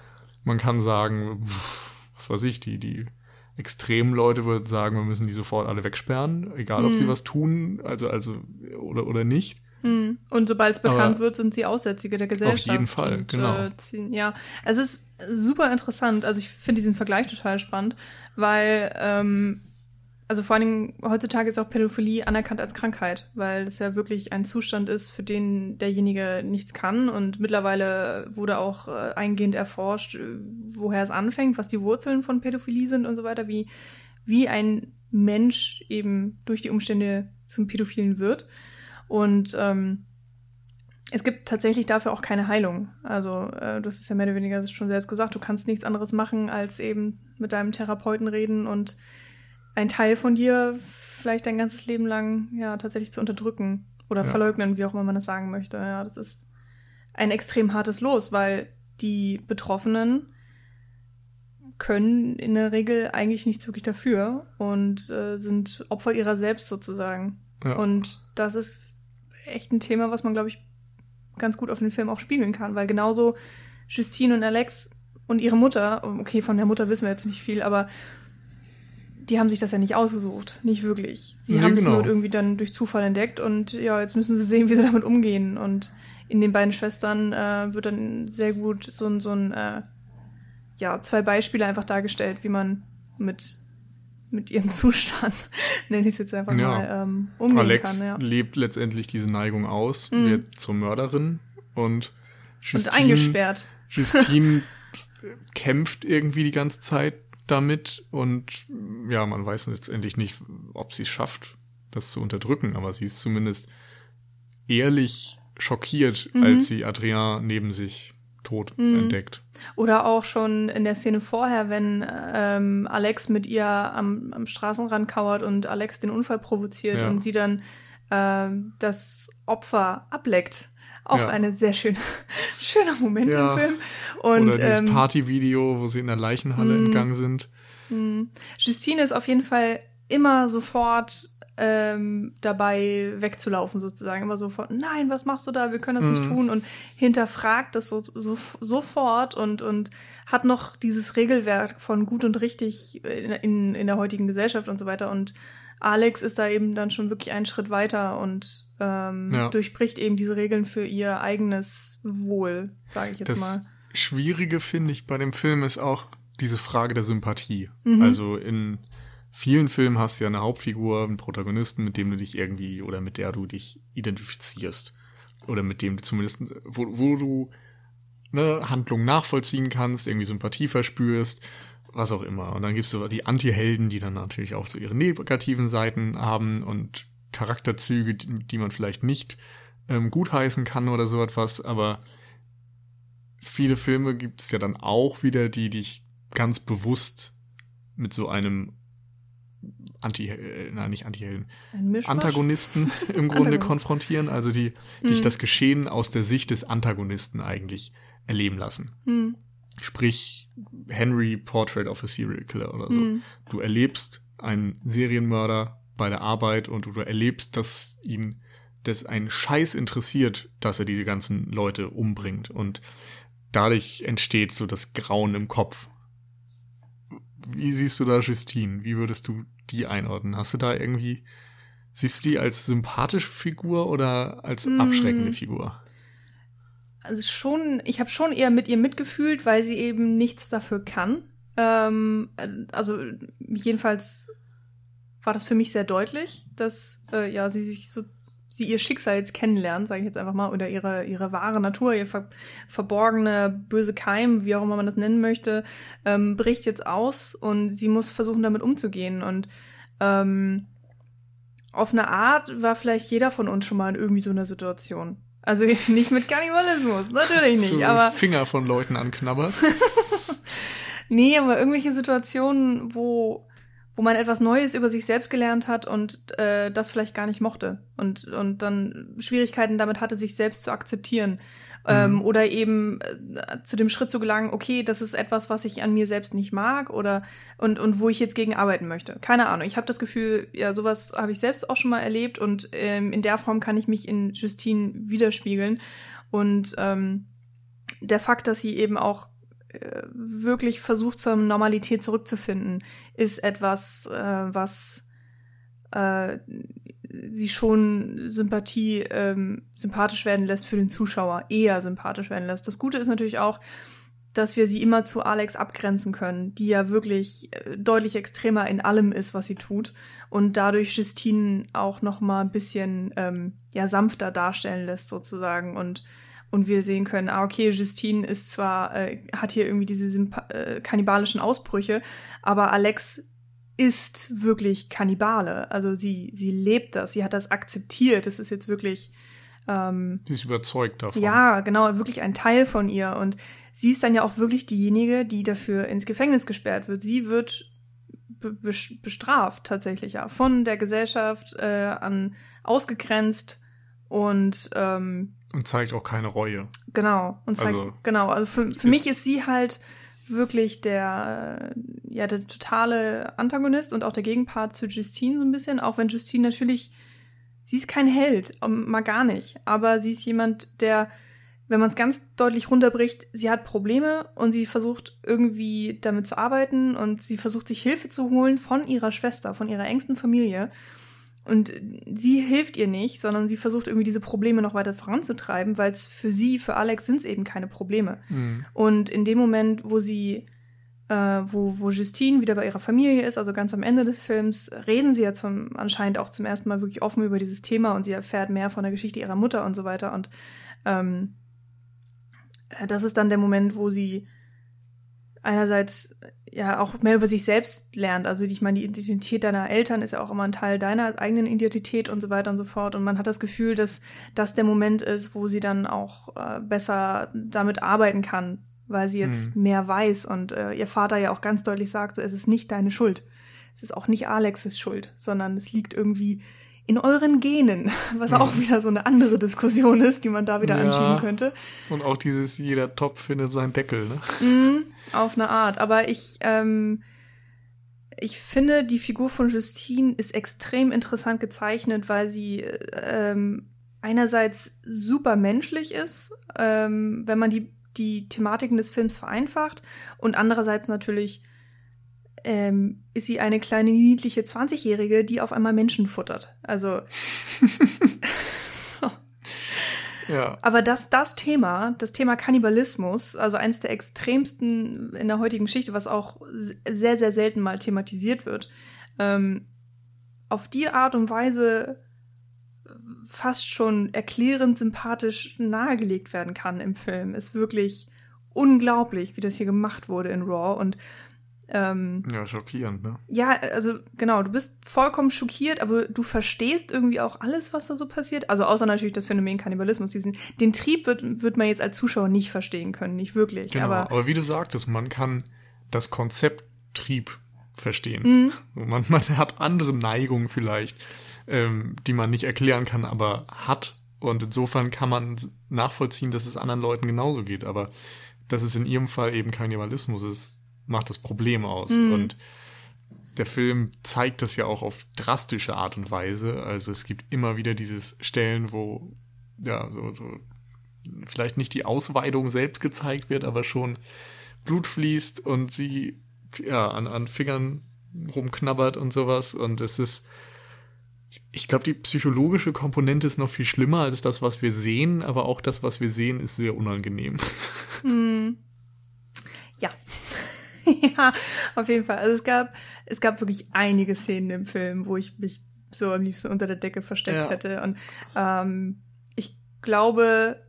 Man kann sagen, pff, was weiß ich, die, die extremen Leute würden sagen, wir müssen die sofort alle wegsperren, egal ob sie Mhm. was tun, also, also, oder, oder nicht. Mhm. Und sobald es bekannt Aber wird, sind sie Aussätzige der Gesellschaft. Auf jeden Fall, und, genau. Äh, ziehen, ja, es ist super interessant. Also ich finde diesen Vergleich total spannend, weil ähm, also vor allen Dingen heutzutage ist auch Pädophilie anerkannt als Krankheit, weil es ja wirklich ein Zustand ist, für den derjenige nichts kann. Und mittlerweile wurde auch äh, eingehend erforscht, äh, woher es anfängt, was die Wurzeln von Pädophilie sind und so weiter, wie, wie ein Mensch eben durch die Umstände zum Pädophilen wird. Und ähm, es gibt tatsächlich dafür auch keine Heilung. Also, äh, du hast es ja mehr oder weniger schon selbst gesagt, du kannst nichts anderes machen, als eben mit deinem Therapeuten reden und ein Teil von dir vielleicht dein ganzes Leben lang ja tatsächlich zu unterdrücken oder ja. verleugnen, wie auch immer man das sagen möchte. Ja, das ist ein extrem hartes Los, weil die Betroffenen können in der Regel eigentlich nichts wirklich dafür und äh, sind Opfer ihrer selbst sozusagen. Ja. Und das ist echt ein Thema, was man, glaube ich, ganz gut auf den Film auch spiegeln kann, weil genauso Justine und Alex und ihre Mutter, okay, von der Mutter wissen wir jetzt nicht viel, aber die haben sich das ja nicht ausgesucht, nicht wirklich. Sie nee, haben es genau. nur irgendwie dann durch Zufall entdeckt und ja, jetzt müssen sie sehen, wie sie damit umgehen. Und in den beiden Schwestern äh, wird dann sehr gut so, ein so ein, äh, ja, zwei Beispiele einfach dargestellt, wie man mit, mit ihrem Zustand, nenne ich es jetzt einfach ja. mal, ähm, umgehen Alex kann. Ja. lebt letztendlich diese Neigung aus, mhm. wird zur Mörderin und Justine, und eingesperrt. Justine kämpft irgendwie die ganze Zeit damit und ja, man weiß letztendlich nicht, ob sie es schafft, das zu unterdrücken, aber sie ist zumindest ehrlich schockiert, mhm. als sie Adrien neben sich tot mhm. entdeckt. Oder auch schon in der Szene vorher, wenn ähm, Alex mit ihr am, am Straßenrand kauert und Alex den Unfall provoziert ja. und sie dann ähm, das Opfer ableckt. Auch ja. eine sehr schöne, schöner Moment ja. im Film. Und, Oder dieses ähm, Partyvideo, wo sie in der Leichenhalle mm, entgangen sind. Mm. Justine ist auf jeden Fall immer sofort ähm, dabei wegzulaufen sozusagen. Immer sofort, nein, was machst du da? Wir können das mhm. nicht tun. Und hinterfragt das so, so, sofort und, und hat noch dieses Regelwerk von gut und richtig in, in, in der heutigen Gesellschaft und so weiter. Und Alex ist da eben dann schon wirklich einen Schritt weiter und ähm, ja. durchbricht eben diese Regeln für ihr eigenes Wohl, sage ich jetzt das mal. Schwierige finde ich bei dem Film ist auch diese Frage der Sympathie. Mhm. Also in vielen Filmen hast du ja eine Hauptfigur, einen Protagonisten, mit dem du dich irgendwie oder mit der du dich identifizierst. Oder mit dem du zumindest, wo, wo du eine Handlung nachvollziehen kannst, irgendwie Sympathie verspürst was auch immer. Und dann gibt's so die Anti-Helden, die dann natürlich auch so ihre negativen Seiten haben und Charakterzüge, die, die man vielleicht nicht ähm, gutheißen kann oder so etwas, aber viele Filme gibt es ja dann auch wieder, die dich ganz bewusst mit so einem Anti, äh, nein, nicht Anti-Helden, Antagonisten im Grunde Antagonist. konfrontieren, also die mhm. dich das Geschehen aus der Sicht des Antagonisten eigentlich erleben lassen. Mhm. Sprich, Henry Portrait of a Serial Killer oder so. Mhm. Du erlebst einen Serienmörder bei der Arbeit und du erlebst, dass ihn das einen Scheiß interessiert, dass er diese ganzen Leute umbringt. Und dadurch entsteht so das Grauen im Kopf. Wie siehst du da Justine? Wie würdest du die einordnen? Hast du da irgendwie, siehst du die als sympathische Figur oder als mhm. abschreckende Figur? also schon, ich habe schon eher mit ihr mitgefühlt, weil sie eben nichts dafür kann. Ähm, also jedenfalls war das für mich sehr deutlich, dass äh, ja sie sich so sie ihr Schicksal jetzt kennenlernt, sage ich jetzt einfach mal, oder ihre ihre wahre Natur, ihr ver verborgene böse Keim, wie auch immer man das nennen möchte, ähm, bricht jetzt aus und sie muss versuchen damit umzugehen und ähm, auf eine Art war vielleicht jeder von uns schon mal in irgendwie so einer Situation. Also nicht mit Kannibalismus, natürlich nicht. So aber Finger von Leuten anknabbert. nee, aber irgendwelche Situationen, wo, wo man etwas Neues über sich selbst gelernt hat und äh, das vielleicht gar nicht mochte und, und dann Schwierigkeiten damit hatte, sich selbst zu akzeptieren. Ähm, mhm. oder eben äh, zu dem Schritt zu gelangen, okay, das ist etwas, was ich an mir selbst nicht mag oder und, und wo ich jetzt gegen arbeiten möchte. Keine Ahnung. Ich habe das Gefühl, ja, sowas habe ich selbst auch schon mal erlebt und ähm, in der Form kann ich mich in Justine widerspiegeln. Und ähm, der Fakt, dass sie eben auch wirklich versucht, zur Normalität zurückzufinden, ist etwas, äh, was äh, sie schon Sympathie ähm, sympathisch werden lässt für den Zuschauer, eher sympathisch werden lässt. Das Gute ist natürlich auch, dass wir sie immer zu Alex abgrenzen können, die ja wirklich äh, deutlich extremer in allem ist, was sie tut und dadurch Justine auch noch mal ein bisschen ähm, ja sanfter darstellen lässt sozusagen und und wir sehen können, ah okay, Justine ist zwar äh, hat hier irgendwie diese Sympa äh, kannibalischen Ausbrüche, aber Alex ist wirklich Kannibale. Also sie sie lebt das, sie hat das akzeptiert. Es ist jetzt wirklich ähm, sie ist überzeugt davon. Ja, genau, wirklich ein Teil von ihr. Und sie ist dann ja auch wirklich diejenige, die dafür ins Gefängnis gesperrt wird. Sie wird be bestraft tatsächlich, ja, von der Gesellschaft äh, an ausgegrenzt und ähm, und zeigt auch keine Reue. Genau. Und zeigt, also, genau. Also für, für mich ist sie halt wirklich der, ja, der totale Antagonist und auch der Gegenpart zu Justine so ein bisschen, auch wenn Justine natürlich sie ist kein Held, mal gar nicht. Aber sie ist jemand, der, wenn man es ganz deutlich runterbricht, sie hat Probleme und sie versucht irgendwie damit zu arbeiten und sie versucht sich Hilfe zu holen von ihrer Schwester, von ihrer engsten Familie. Und sie hilft ihr nicht, sondern sie versucht irgendwie diese Probleme noch weiter voranzutreiben, weil es für sie, für Alex sind es eben keine Probleme. Mhm. Und in dem Moment, wo sie äh, wo, wo Justine wieder bei ihrer Familie ist, also ganz am Ende des Films, reden sie ja zum, anscheinend auch zum ersten Mal wirklich offen über dieses Thema und sie erfährt mehr von der Geschichte ihrer Mutter und so weiter. Und ähm, äh, das ist dann der Moment, wo sie einerseits ja auch mehr über sich selbst lernt. Also ich meine, die Identität deiner Eltern ist ja auch immer ein Teil deiner eigenen Identität und so weiter und so fort. Und man hat das Gefühl, dass das der Moment ist, wo sie dann auch äh, besser damit arbeiten kann, weil sie jetzt hm. mehr weiß und äh, ihr Vater ja auch ganz deutlich sagt, so, es ist nicht deine Schuld. Es ist auch nicht Alexes Schuld, sondern es liegt irgendwie in euren Genen, was ja. auch wieder so eine andere Diskussion ist, die man da wieder ja. anschieben könnte. Und auch dieses, jeder Topf findet seinen Deckel, ne? Mm, auf eine Art. Aber ich, ähm, ich finde, die Figur von Justine ist extrem interessant gezeichnet, weil sie ähm, einerseits super menschlich ist, ähm, wenn man die die Thematiken des Films vereinfacht und andererseits natürlich ähm, ist sie eine kleine niedliche 20-Jährige, die auf einmal Menschen futtert. Also so. Ja. Aber dass das Thema, das Thema Kannibalismus, also eines der extremsten in der heutigen Geschichte, was auch sehr, sehr selten mal thematisiert wird, ähm, auf die Art und Weise fast schon erklärend sympathisch nahegelegt werden kann im Film. Ist wirklich unglaublich, wie das hier gemacht wurde in Raw und ähm, ja, schockierend, ne? Ja, also genau, du bist vollkommen schockiert, aber du verstehst irgendwie auch alles, was da so passiert. Also außer natürlich das Phänomen Kannibalismus. Diesen, den Trieb wird, wird man jetzt als Zuschauer nicht verstehen können, nicht wirklich. Genau, aber, aber wie du sagtest, man kann das Konzept Trieb verstehen. Mhm. Man, man hat andere Neigungen vielleicht ähm, die man nicht erklären kann, aber hat. Und insofern kann man nachvollziehen, dass es anderen Leuten genauso geht. Aber dass es in ihrem Fall eben Kannibalismus ist, macht das Problem aus. Mhm. Und der Film zeigt das ja auch auf drastische Art und Weise. Also es gibt immer wieder dieses Stellen, wo ja so, so vielleicht nicht die Ausweidung selbst gezeigt wird, aber schon Blut fließt und sie ja an, an Fingern rumknabbert und sowas. Und es ist ich glaube, die psychologische Komponente ist noch viel schlimmer als das, was wir sehen, aber auch das, was wir sehen, ist sehr unangenehm. Mm. Ja. ja, auf jeden Fall. Also es gab, es gab wirklich einige Szenen im Film, wo ich mich so am liebsten unter der Decke versteckt ja. hätte. Und ähm, ich glaube,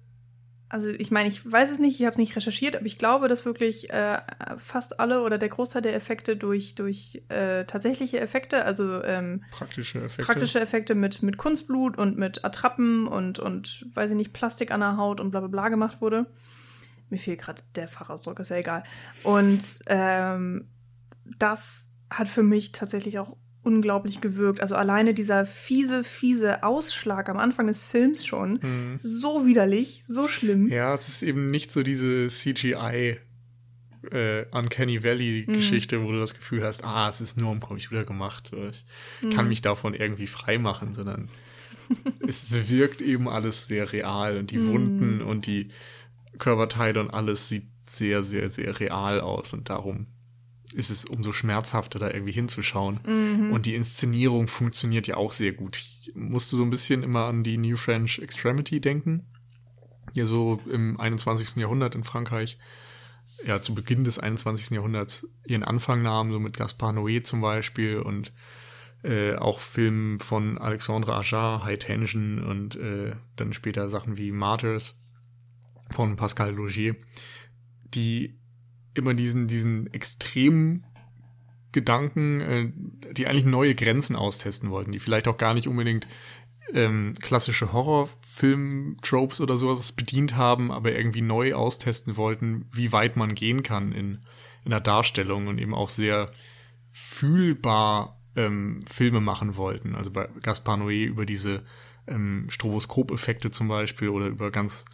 also ich meine, ich weiß es nicht, ich habe es nicht recherchiert, aber ich glaube, dass wirklich äh, fast alle oder der Großteil der Effekte durch, durch äh, tatsächliche Effekte, also ähm, praktische Effekte, praktische Effekte mit, mit Kunstblut und mit Attrappen und, und, weiß ich nicht, Plastik an der Haut und bla bla bla gemacht wurde. Mir fehlt gerade der Fachausdruck, ist ja egal. Und ähm, das hat für mich tatsächlich auch unglaublich gewirkt. Also alleine dieser fiese, fiese Ausschlag am Anfang des Films schon. Mhm. So widerlich, so schlimm. Ja, es ist eben nicht so diese CGI äh, Uncanny Valley-Geschichte, mhm. wo du das Gefühl hast, ah, es ist nur am Computer gemacht. So, ich mhm. kann mich davon irgendwie frei machen, sondern es wirkt eben alles sehr real und die mhm. Wunden und die Körperteile und alles sieht sehr, sehr, sehr real aus und darum ist es umso schmerzhafter, da irgendwie hinzuschauen. Mhm. Und die Inszenierung funktioniert ja auch sehr gut. Ich musste so ein bisschen immer an die New French Extremity denken. Hier so im 21. Jahrhundert in Frankreich. Ja, zu Beginn des 21. Jahrhunderts ihren Anfang nahmen, so mit Gaspar Noé zum Beispiel und äh, auch Filmen von Alexandre Ajar, High Tension und äh, dann später Sachen wie Martyrs von Pascal Logier, die immer diesen, diesen extremen Gedanken, äh, die eigentlich neue Grenzen austesten wollten, die vielleicht auch gar nicht unbedingt ähm, klassische Horrorfilm-Tropes oder sowas bedient haben, aber irgendwie neu austesten wollten, wie weit man gehen kann in, in der Darstellung und eben auch sehr fühlbar ähm, Filme machen wollten. Also bei Gaspar Noé über diese ähm, Stroboskop-Effekte zum Beispiel oder über ganz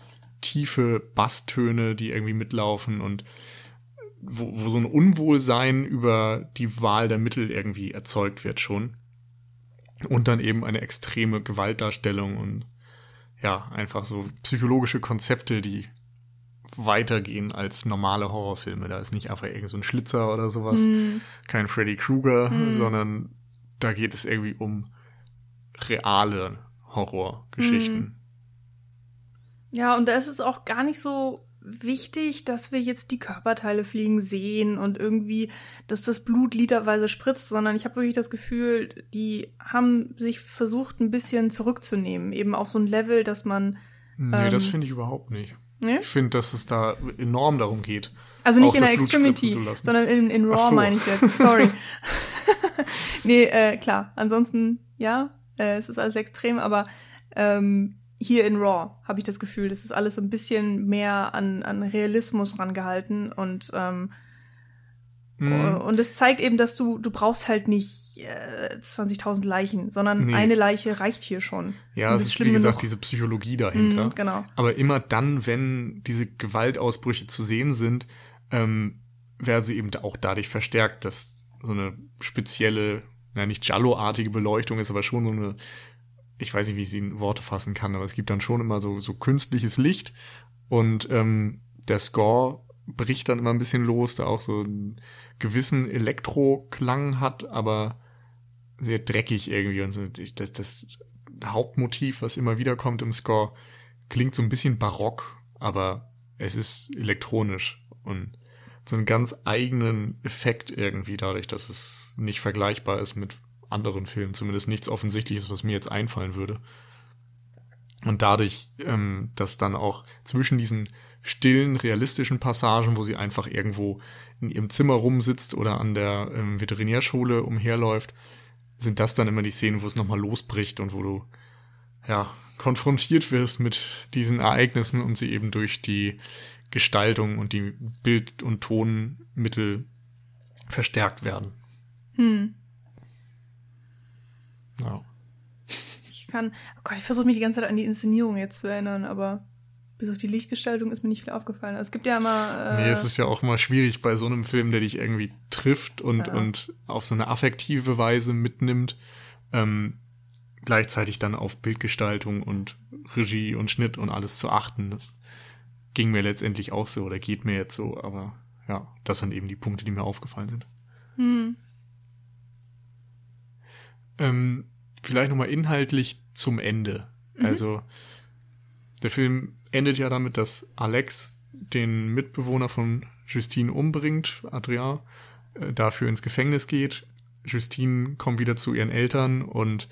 tiefe Basstöne, die irgendwie mitlaufen und wo, wo so ein Unwohlsein über die Wahl der Mittel irgendwie erzeugt wird schon. Und dann eben eine extreme Gewaltdarstellung und ja, einfach so psychologische Konzepte, die weitergehen als normale Horrorfilme. Da ist nicht einfach irgend so ein Schlitzer oder sowas, mm. kein Freddy Krueger, mm. sondern da geht es irgendwie um reale Horrorgeschichten. Mm. Ja, und da ist es auch gar nicht so wichtig, dass wir jetzt die Körperteile fliegen sehen und irgendwie, dass das Blut literweise spritzt, sondern ich habe wirklich das Gefühl, die haben sich versucht, ein bisschen zurückzunehmen, eben auf so ein Level, dass man. Nee, ähm, das finde ich überhaupt nicht. Nee? Ich finde, dass es da enorm darum geht. Also nicht in der Extremity, sondern in, in Raw so. meine ich jetzt. Sorry. nee, äh, klar. Ansonsten, ja, äh, es ist alles extrem, aber ähm, hier in Raw habe ich das Gefühl, das ist alles so ein bisschen mehr an, an Realismus rangehalten und ähm, mhm. und es zeigt eben, dass du du brauchst halt nicht äh, 20.000 Leichen, sondern nee. eine Leiche reicht hier schon. Ja, es ist wie gesagt diese Psychologie dahinter. Mhm, genau. Aber immer dann, wenn diese Gewaltausbrüche zu sehen sind, ähm, werden sie eben auch dadurch verstärkt, dass so eine spezielle, ja nicht Jallo-artige Beleuchtung ist, aber schon so eine ich weiß nicht, wie ich sie in Worte fassen kann, aber es gibt dann schon immer so, so künstliches Licht und ähm, der Score bricht dann immer ein bisschen los, der auch so einen gewissen Elektro-Klang hat, aber sehr dreckig irgendwie und so. Das, das Hauptmotiv, was immer wieder kommt im Score, klingt so ein bisschen barock, aber es ist elektronisch und so einen ganz eigenen Effekt irgendwie dadurch, dass es nicht vergleichbar ist mit anderen Filmen, zumindest nichts Offensichtliches, was mir jetzt einfallen würde. Und dadurch, ähm, dass dann auch zwischen diesen stillen, realistischen Passagen, wo sie einfach irgendwo in ihrem Zimmer rumsitzt oder an der ähm, Veterinärschule umherläuft, sind das dann immer die Szenen, wo es nochmal losbricht und wo du, ja, konfrontiert wirst mit diesen Ereignissen und sie eben durch die Gestaltung und die Bild- und Tonmittel verstärkt werden. Hm. Ja. Ich kann, oh Gott, ich versuche mich die ganze Zeit an die Inszenierung jetzt zu erinnern, aber bis auf die Lichtgestaltung ist mir nicht viel aufgefallen. Also es gibt ja immer. Äh, nee, es ist ja auch immer schwierig bei so einem Film, der dich irgendwie trifft und, ja. und auf so eine affektive Weise mitnimmt. Ähm, gleichzeitig dann auf Bildgestaltung und Regie und Schnitt und alles zu achten. Das ging mir letztendlich auch so oder geht mir jetzt so, aber ja, das sind eben die Punkte, die mir aufgefallen sind. Hm. Ähm, vielleicht nochmal inhaltlich zum Ende. Mhm. Also, der Film endet ja damit, dass Alex den Mitbewohner von Justine umbringt, Adrien, äh, dafür ins Gefängnis geht. Justine kommt wieder zu ihren Eltern und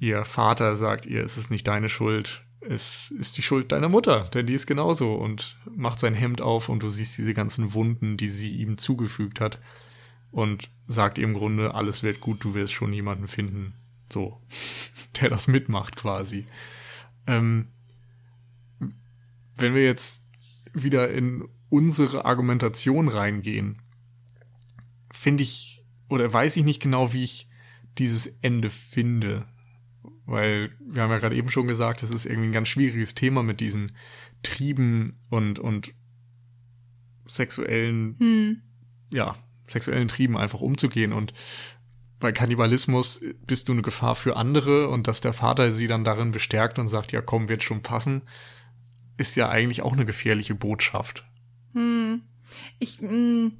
ihr Vater sagt ihr, es ist nicht deine Schuld, es ist die Schuld deiner Mutter, denn die ist genauso und macht sein Hemd auf und du siehst diese ganzen Wunden, die sie ihm zugefügt hat und sagt im Grunde, alles wird gut, du wirst schon jemanden finden, so, der das mitmacht quasi. Ähm, wenn wir jetzt wieder in unsere Argumentation reingehen, finde ich, oder weiß ich nicht genau, wie ich dieses Ende finde. Weil wir haben ja gerade eben schon gesagt, es ist irgendwie ein ganz schwieriges Thema mit diesen Trieben und, und sexuellen, hm. ja, sexuellen Trieben einfach umzugehen und bei Kannibalismus bist du eine Gefahr für andere und dass der Vater sie dann darin bestärkt und sagt, ja komm, wird schon passen, ist ja eigentlich auch eine gefährliche Botschaft. Hm. Ich, mh, hm,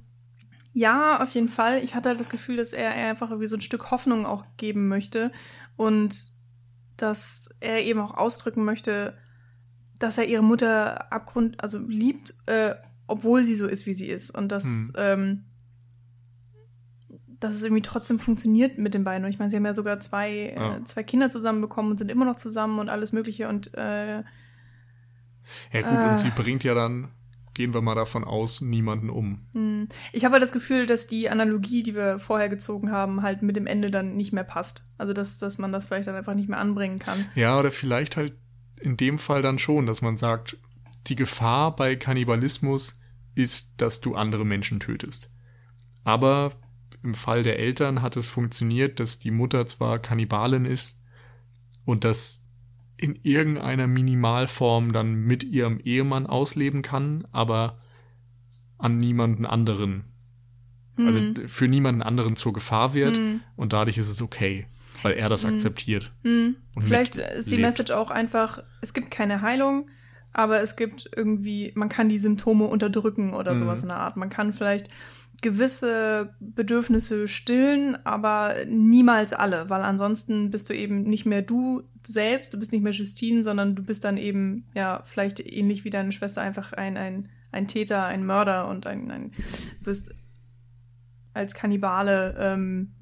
Ja, auf jeden Fall. Ich hatte halt das Gefühl, dass er, er einfach irgendwie so ein Stück Hoffnung auch geben möchte und dass er eben auch ausdrücken möchte, dass er ihre Mutter abgrund, also liebt, äh, obwohl sie so ist, wie sie ist. Und dass, hm. ähm, dass es irgendwie trotzdem funktioniert mit den beiden. Und ich meine, sie haben ja sogar zwei, ja. äh, zwei Kinder zusammenbekommen und sind immer noch zusammen und alles Mögliche. Und äh, ja gut, äh, und sie bringt ja dann gehen wir mal davon aus, niemanden um. Hm. Ich habe halt das Gefühl, dass die Analogie, die wir vorher gezogen haben, halt mit dem Ende dann nicht mehr passt. Also, dass, dass man das vielleicht dann einfach nicht mehr anbringen kann. Ja, oder vielleicht halt in dem Fall dann schon, dass man sagt, die Gefahr bei Kannibalismus ist, dass du andere Menschen tötest. Aber im Fall der Eltern hat es funktioniert, dass die Mutter zwar Kannibalin ist und dass in irgendeiner Minimalform dann mit ihrem Ehemann ausleben kann, aber an niemanden anderen. Mhm. Also für niemanden anderen zur Gefahr wird mhm. und dadurch ist es okay, weil er das mhm. akzeptiert. Mhm. Vielleicht ist die Message auch einfach, es gibt keine Heilung, aber es gibt irgendwie, man kann die Symptome unterdrücken oder mhm. sowas in der Art. Man kann vielleicht gewisse Bedürfnisse stillen, aber niemals alle, weil ansonsten bist du eben nicht mehr du selbst, du bist nicht mehr Justine, sondern du bist dann eben, ja, vielleicht ähnlich wie deine Schwester einfach ein, ein, ein Täter, ein Mörder und ein, ein wirst als Kannibale ähm,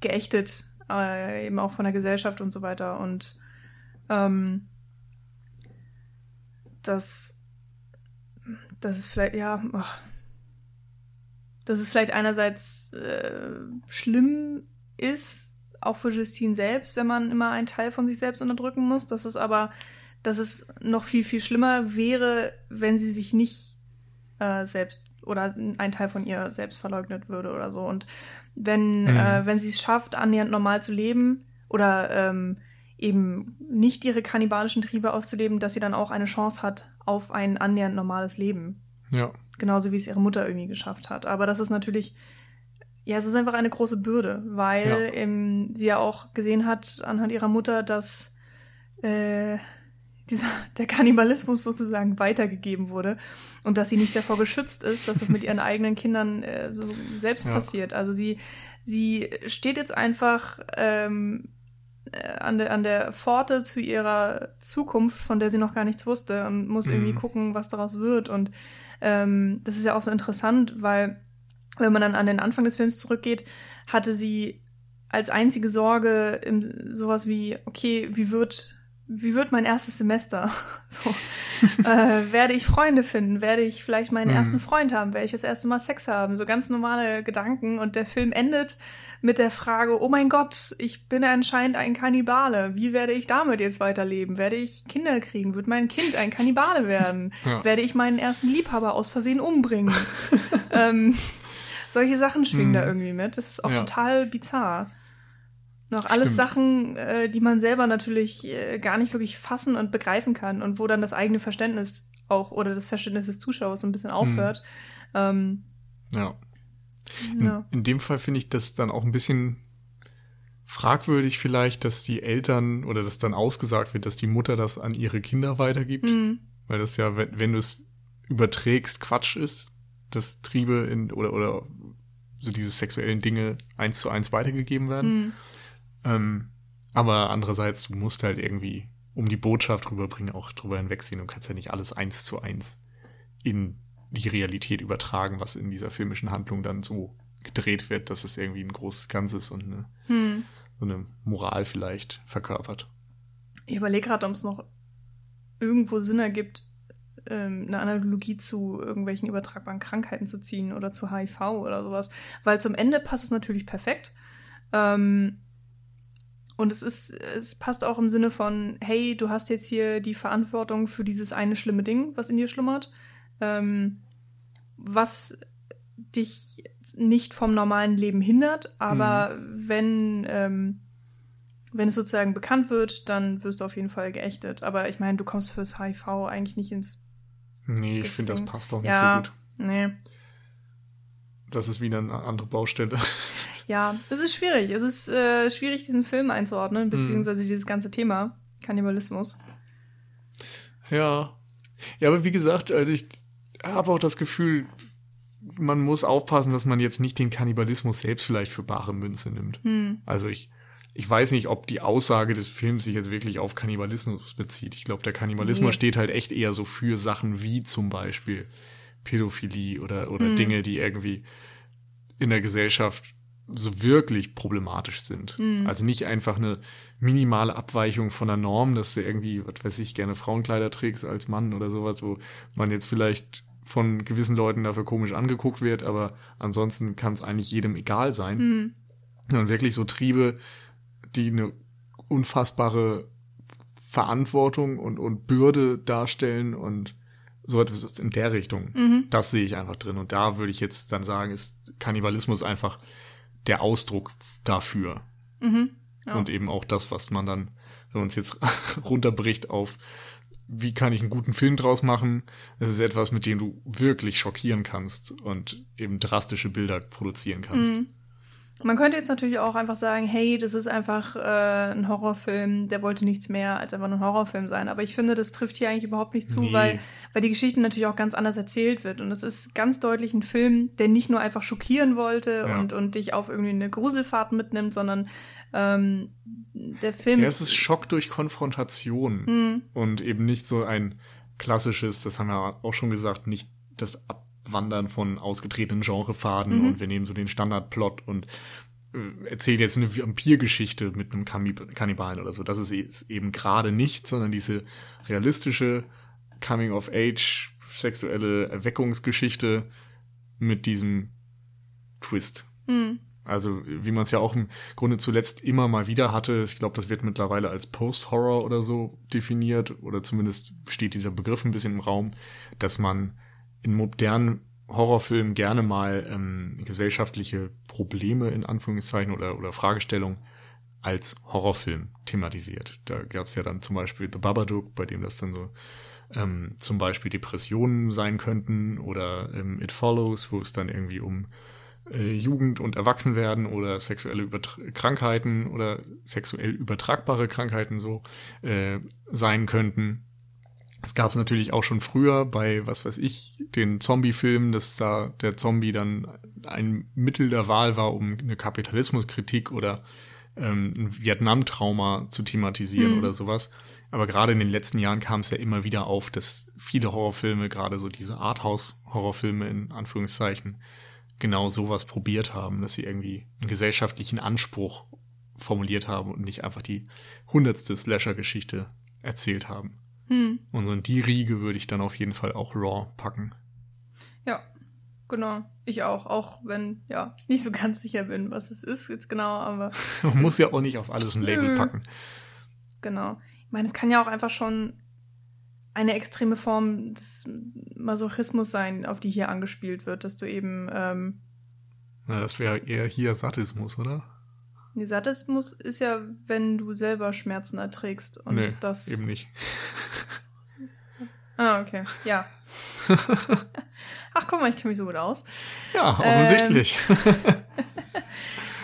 geächtet, äh, eben auch von der Gesellschaft und so weiter. Und ähm, das, das ist vielleicht, ja, ach, dass es vielleicht einerseits äh, schlimm ist, auch für Justine selbst, wenn man immer einen Teil von sich selbst unterdrücken muss, dass es aber, dass es noch viel, viel schlimmer wäre, wenn sie sich nicht äh, selbst oder ein Teil von ihr selbst verleugnet würde oder so. Und wenn, mhm. äh, wenn sie es schafft, annähernd normal zu leben oder ähm, eben nicht ihre kannibalischen Triebe auszuleben, dass sie dann auch eine Chance hat auf ein annähernd normales Leben. Ja. Genauso wie es ihre Mutter irgendwie geschafft hat. Aber das ist natürlich, ja, es ist einfach eine große Bürde, weil ja. ähm, sie ja auch gesehen hat anhand ihrer Mutter, dass äh, dieser, der Kannibalismus sozusagen weitergegeben wurde und dass sie nicht davor geschützt ist, dass das mit ihren eigenen Kindern äh, so selbst ja. passiert. Also sie, sie steht jetzt einfach ähm, äh, an, der, an der Pforte zu ihrer Zukunft, von der sie noch gar nichts wusste und muss mhm. irgendwie gucken, was daraus wird. Und ähm, das ist ja auch so interessant, weil wenn man dann an den Anfang des Films zurückgeht, hatte sie als einzige Sorge im, sowas wie, okay, wie wird, wie wird mein erstes Semester? so, äh, werde ich Freunde finden? Werde ich vielleicht meinen mhm. ersten Freund haben? Werde ich das erste Mal Sex haben? So ganz normale Gedanken. Und der Film endet mit der Frage, oh mein Gott, ich bin anscheinend ein Kannibale. Wie werde ich damit jetzt weiterleben? Werde ich Kinder kriegen? Wird mein Kind ein Kannibale werden? Ja. Werde ich meinen ersten Liebhaber aus Versehen umbringen? ähm, solche Sachen schwingen hm. da irgendwie mit. Das ist auch ja. total bizarr. Noch alles Stimmt. Sachen, äh, die man selber natürlich äh, gar nicht wirklich fassen und begreifen kann und wo dann das eigene Verständnis auch oder das Verständnis des Zuschauers so ein bisschen aufhört. Hm. Ähm, ja. In, ja. in dem Fall finde ich das dann auch ein bisschen fragwürdig vielleicht, dass die Eltern oder dass dann ausgesagt wird, dass die Mutter das an ihre Kinder weitergibt. Mhm. Weil das ja, wenn, wenn du es überträgst, Quatsch ist, dass Triebe in oder oder so diese sexuellen Dinge eins zu eins weitergegeben werden. Mhm. Ähm, aber andererseits, du musst halt irgendwie, um die Botschaft rüberbringen, auch drüber hinwegsehen. Du kannst ja nicht alles eins zu eins in die Realität übertragen, was in dieser filmischen Handlung dann so gedreht wird, dass es irgendwie ein großes Ganzes und eine, hm. so eine Moral vielleicht verkörpert. Ich überlege gerade, ob es noch irgendwo Sinn ergibt, ähm, eine Analogie zu irgendwelchen übertragbaren Krankheiten zu ziehen oder zu HIV oder sowas. Weil zum Ende passt es natürlich perfekt. Ähm, und es ist, es passt auch im Sinne von, hey, du hast jetzt hier die Verantwortung für dieses eine schlimme Ding, was in dir schlummert ähm, was dich nicht vom normalen Leben hindert, aber mhm. wenn, ähm, wenn es sozusagen bekannt wird, dann wirst du auf jeden Fall geächtet. Aber ich meine, du kommst fürs HIV eigentlich nicht ins. Nee, ich finde, das passt auch nicht ja, so gut. Nee. Das ist wieder eine andere Baustelle. Ja, es ist schwierig. Es ist äh, schwierig, diesen Film einzuordnen, mhm. beziehungsweise dieses ganze Thema Kannibalismus. Ja. Ja, aber wie gesagt, also ich habe auch das Gefühl, man muss aufpassen, dass man jetzt nicht den Kannibalismus selbst vielleicht für bare Münze nimmt. Hm. Also ich, ich weiß nicht, ob die Aussage des Films sich jetzt wirklich auf Kannibalismus bezieht. Ich glaube, der Kannibalismus nee. steht halt echt eher so für Sachen wie zum Beispiel Pädophilie oder, oder hm. Dinge, die irgendwie in der Gesellschaft so wirklich problematisch sind. Mhm. Also nicht einfach eine minimale Abweichung von der Norm, dass du irgendwie, was weiß ich, gerne Frauenkleider trägst als Mann oder sowas, wo man jetzt vielleicht von gewissen Leuten dafür komisch angeguckt wird, aber ansonsten kann es eigentlich jedem egal sein. Mhm. Und wirklich so Triebe, die eine unfassbare Verantwortung und, und Bürde darstellen und so etwas in der Richtung. Mhm. Das sehe ich einfach drin. Und da würde ich jetzt dann sagen, ist Kannibalismus einfach der Ausdruck dafür. Mhm. Ja. Und eben auch das, was man dann, wenn man es jetzt runterbricht auf, wie kann ich einen guten Film draus machen, das ist etwas, mit dem du wirklich schockieren kannst und eben drastische Bilder produzieren kannst. Mhm. Man könnte jetzt natürlich auch einfach sagen, hey, das ist einfach äh, ein Horrorfilm, der wollte nichts mehr als einfach ein Horrorfilm sein. Aber ich finde, das trifft hier eigentlich überhaupt nicht zu, nee. weil, weil die Geschichte natürlich auch ganz anders erzählt wird. Und es ist ganz deutlich ein Film, der nicht nur einfach schockieren wollte ja. und, und dich auf irgendwie eine Gruselfahrt mitnimmt, sondern ähm, der Film ja, ist. Es ist Schock durch Konfrontation mhm. und eben nicht so ein klassisches, das haben wir auch schon gesagt, nicht das Ab Wandern von ausgetretenen Genrefaden mhm. und wir nehmen so den Standardplot und äh, erzählen jetzt eine Vampirgeschichte mit einem Kannibalen oder so. Das ist e-, eben gerade nicht, sondern diese realistische Coming-of-Age sexuelle Erweckungsgeschichte mit diesem Twist. Mhm. Also, wie man es ja auch im Grunde zuletzt immer mal wieder hatte, ich glaube, das wird mittlerweile als Post-Horror oder so definiert, oder zumindest steht dieser Begriff ein bisschen im Raum, dass man in modernen Horrorfilmen gerne mal ähm, gesellschaftliche Probleme in Anführungszeichen oder, oder Fragestellungen als Horrorfilm thematisiert. Da gab es ja dann zum Beispiel The Babadook, bei dem das dann so ähm, zum Beispiel Depressionen sein könnten oder ähm, It Follows, wo es dann irgendwie um äh, Jugend und Erwachsenwerden oder sexuelle Übertra Krankheiten oder sexuell übertragbare Krankheiten so äh, sein könnten. Das gab es natürlich auch schon früher bei, was weiß ich, den Zombie-Filmen, dass da der Zombie dann ein Mittel der Wahl war, um eine Kapitalismuskritik oder ähm, ein Vietnam-Trauma zu thematisieren mhm. oder sowas. Aber gerade in den letzten Jahren kam es ja immer wieder auf, dass viele Horrorfilme, gerade so diese Arthouse-Horrorfilme in Anführungszeichen, genau sowas probiert haben, dass sie irgendwie einen gesellschaftlichen Anspruch formuliert haben und nicht einfach die hundertste Slasher-Geschichte erzählt haben. Hm. Und so in die Riege würde ich dann auf jeden Fall auch Raw packen. Ja, genau. Ich auch, auch wenn, ja, ich nicht so ganz sicher bin, was es ist jetzt genau, aber. Man muss ja auch nicht auf alles ein Label packen. Genau. Ich meine, es kann ja auch einfach schon eine extreme Form des Masochismus sein, auf die hier angespielt wird, dass du eben. Ähm, Na, das wäre eher hier Sadismus, oder? Nee, Sadismus ist ja, wenn du selber Schmerzen erträgst und nee, das. Eben nicht. ah, okay. Ja. Ach, guck mal, ich kenne mich so gut aus. Ja, offensichtlich. Ähm,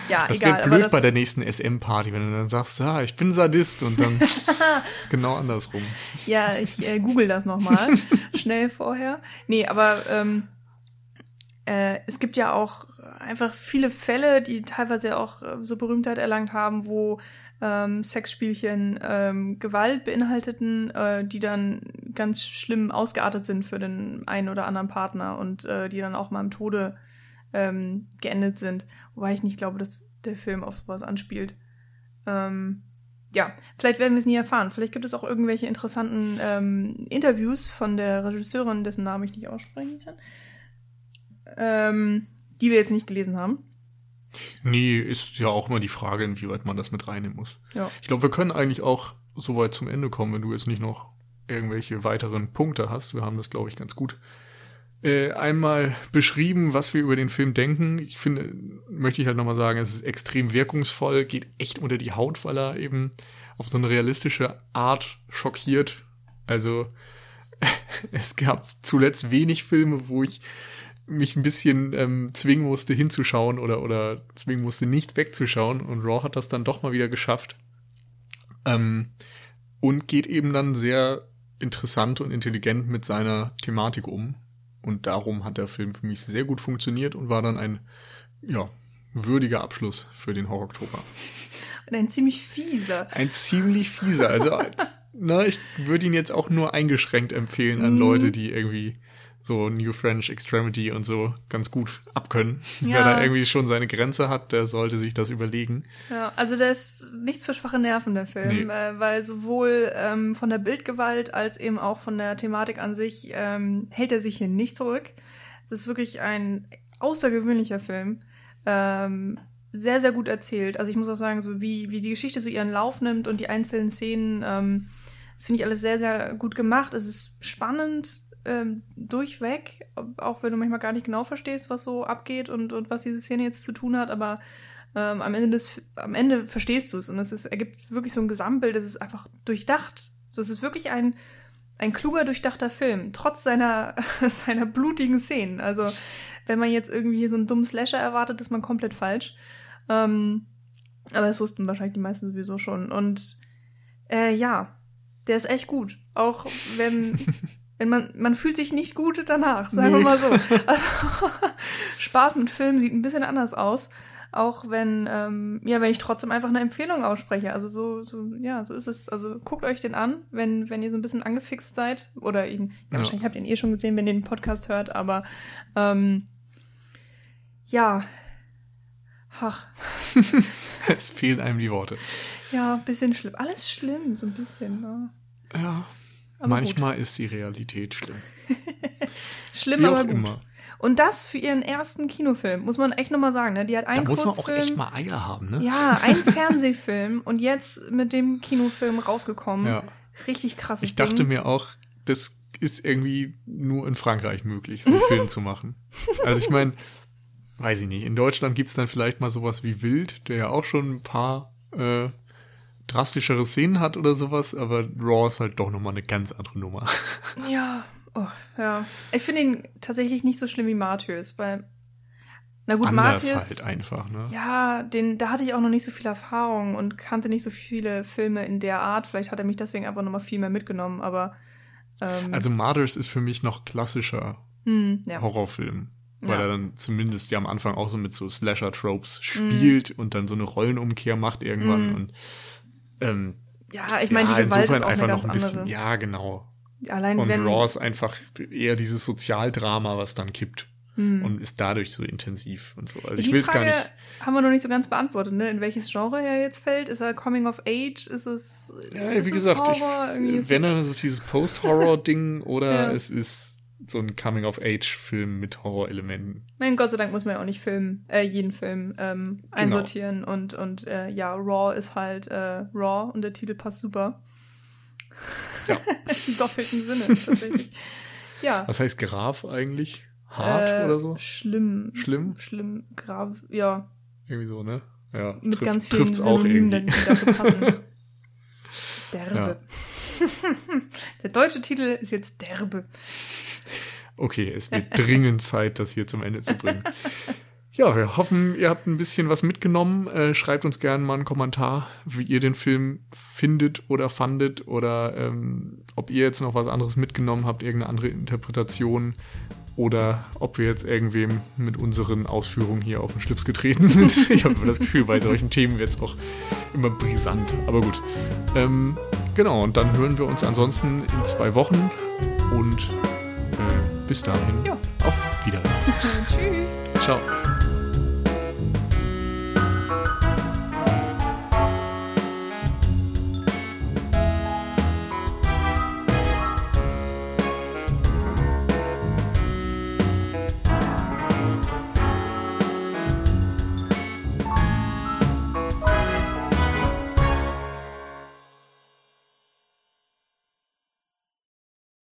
ja, das egal. Das blöd bei der nächsten SM-Party, wenn du dann sagst, ja, ich bin Sadist und dann ist genau andersrum. Ja, ich äh, google das nochmal schnell vorher. Nee, aber ähm, äh, es gibt ja auch einfach viele Fälle, die teilweise auch äh, so Berühmtheit erlangt haben, wo ähm, Sexspielchen ähm, Gewalt beinhalteten, äh, die dann ganz schlimm ausgeartet sind für den einen oder anderen Partner und äh, die dann auch mal im Tode ähm, geendet sind. Wobei ich nicht glaube, dass der Film auf sowas anspielt. Ähm, ja, vielleicht werden wir es nie erfahren. Vielleicht gibt es auch irgendwelche interessanten ähm, Interviews von der Regisseurin, dessen Namen ich nicht aussprechen kann. Ähm, die wir jetzt nicht gelesen haben. Nee, ist ja auch immer die Frage, inwieweit man das mit reinnehmen muss. Ja. Ich glaube, wir können eigentlich auch so weit zum Ende kommen, wenn du jetzt nicht noch irgendwelche weiteren Punkte hast. Wir haben das, glaube ich, ganz gut äh, einmal beschrieben, was wir über den Film denken. Ich finde, möchte ich halt nochmal sagen, es ist extrem wirkungsvoll, geht echt unter die Haut, weil er eben auf so eine realistische Art schockiert. Also es gab zuletzt wenig Filme, wo ich mich ein bisschen ähm, zwingen musste hinzuschauen oder, oder zwingen musste nicht wegzuschauen. Und Raw hat das dann doch mal wieder geschafft. Ähm, und geht eben dann sehr interessant und intelligent mit seiner Thematik um. Und darum hat der Film für mich sehr gut funktioniert und war dann ein, ja, würdiger Abschluss für den Horror-Oktober. Und ein ziemlich fieser. Ein ziemlich fieser. Also, na, ich würde ihn jetzt auch nur eingeschränkt empfehlen an mhm. Leute, die irgendwie so New French Extremity und so ganz gut abkönnen. Ja. Wer da irgendwie schon seine Grenze hat, der sollte sich das überlegen. Ja, also der ist nichts für schwache Nerven, der Film, nee. äh, weil sowohl ähm, von der Bildgewalt als eben auch von der Thematik an sich ähm, hält er sich hier nicht zurück. Es ist wirklich ein außergewöhnlicher Film. Ähm, sehr, sehr gut erzählt. Also ich muss auch sagen, so wie, wie die Geschichte so ihren Lauf nimmt und die einzelnen Szenen, ähm, das finde ich alles sehr, sehr gut gemacht. Es ist spannend, ähm, durchweg, auch wenn du manchmal gar nicht genau verstehst, was so abgeht und, und was diese Szene jetzt zu tun hat, aber ähm, am, Ende des, am Ende verstehst du es und es ist, ergibt wirklich so ein Gesamtbild, das ist einfach durchdacht. So, es ist wirklich ein, ein kluger, durchdachter Film, trotz seiner, seiner blutigen Szenen. Also, wenn man jetzt irgendwie so einen dummen Slasher erwartet, ist man komplett falsch. Ähm, aber das wussten wahrscheinlich die meisten sowieso schon. Und äh, ja, der ist echt gut. Auch wenn man, man fühlt sich nicht gut danach, sagen nee. wir mal so. Also, Spaß mit Filmen sieht ein bisschen anders aus. Auch wenn, ähm, ja, wenn ich trotzdem einfach eine Empfehlung ausspreche. Also so, so, ja, so ist es. Also guckt euch den an, wenn, wenn ihr so ein bisschen angefixt seid. Oder ihn, ja, ja. wahrscheinlich habt ihr ihn eh schon gesehen, wenn ihr den Podcast hört, aber ähm, ja. Ach. es fehlen einem die Worte. Ja, ein bisschen schlimm. Alles schlimm, so ein bisschen. Ne? Ja. Aber Manchmal gut. ist die Realität schlimm. schlimm, Wie aber gut. Immer. Und das für ihren ersten Kinofilm, muss man echt nochmal sagen. Ne? Die hat einen da muss Kurzfilm, man auch echt mal Eier haben, ne? Ja, ein Fernsehfilm und jetzt mit dem Kinofilm rausgekommen. Ja. Richtig krasses Ich dachte Ding. mir auch, das ist irgendwie nur in Frankreich möglich, so einen Film zu machen. Also ich meine, weiß ich nicht, in Deutschland gibt es dann vielleicht mal sowas wie Wild, der ja auch schon ein paar äh, drastischere Szenen hat oder sowas, aber Raw ist halt doch nochmal eine ganz andere Nummer. Ja, oh, ja. Ich finde ihn tatsächlich nicht so schlimm wie Martyrs, weil na gut, Anders Martyrs, halt einfach, ne? Ja, den, da hatte ich auch noch nicht so viel Erfahrung und kannte nicht so viele Filme in der Art. Vielleicht hat er mich deswegen einfach nochmal viel mehr mitgenommen, aber. Ähm, also Martyrs ist für mich noch klassischer hm, ja. Horrorfilm. Weil ja. er dann zumindest ja am Anfang auch so mit so Slasher-Tropes spielt mm. und dann so eine Rollenumkehr macht irgendwann. Mm. Und ähm, ja, ich meine, ja, die Gewalt ist auch einfach noch ein bisschen. Andere. Ja, genau. Allein und wenn, Raw ist einfach eher dieses Sozialdrama, was dann kippt. Hm. Und ist dadurch so intensiv und so. Also die ich will es gar nicht. Haben wir noch nicht so ganz beantwortet, ne? In welches Genre er jetzt fällt? Ist er Coming of Age? Ist es. Ja, ist wie gesagt, Horror? ich, wenn dann ist es dieses Post-Horror-Ding oder ja. es ist so ein Coming-of-Age-Film mit Horrorelementen. Nein, Gott sei Dank muss man ja auch nicht Film, äh, jeden Film ähm, genau. einsortieren genau. und, und äh, ja, Raw ist halt äh, Raw und der Titel passt super. Ja. Im doppelten Sinne, tatsächlich. ja. Was heißt Graf eigentlich? Hart äh, oder so? Schlimm. Schlimm? Schlimm, Graf, ja. Irgendwie so, ne? Ja. Mit trifft, ganz vielen trifft's auch irgendwie. die dazu passen. Derbe. Ja. der deutsche Titel ist jetzt Derbe. Okay, es wird dringend Zeit, das hier zum Ende zu bringen. Ja, wir hoffen, ihr habt ein bisschen was mitgenommen. Äh, schreibt uns gerne mal einen Kommentar, wie ihr den Film findet oder fandet oder ähm, ob ihr jetzt noch was anderes mitgenommen habt, irgendeine andere Interpretation oder ob wir jetzt irgendwem mit unseren Ausführungen hier auf den Schlips getreten sind. ich habe das Gefühl, bei solchen Themen wird es auch immer brisant. Aber gut. Ähm, genau, und dann hören wir uns ansonsten in zwei Wochen und äh, bis dahin. Ja. Auf Wiedersehen. Tschüss. Ciao.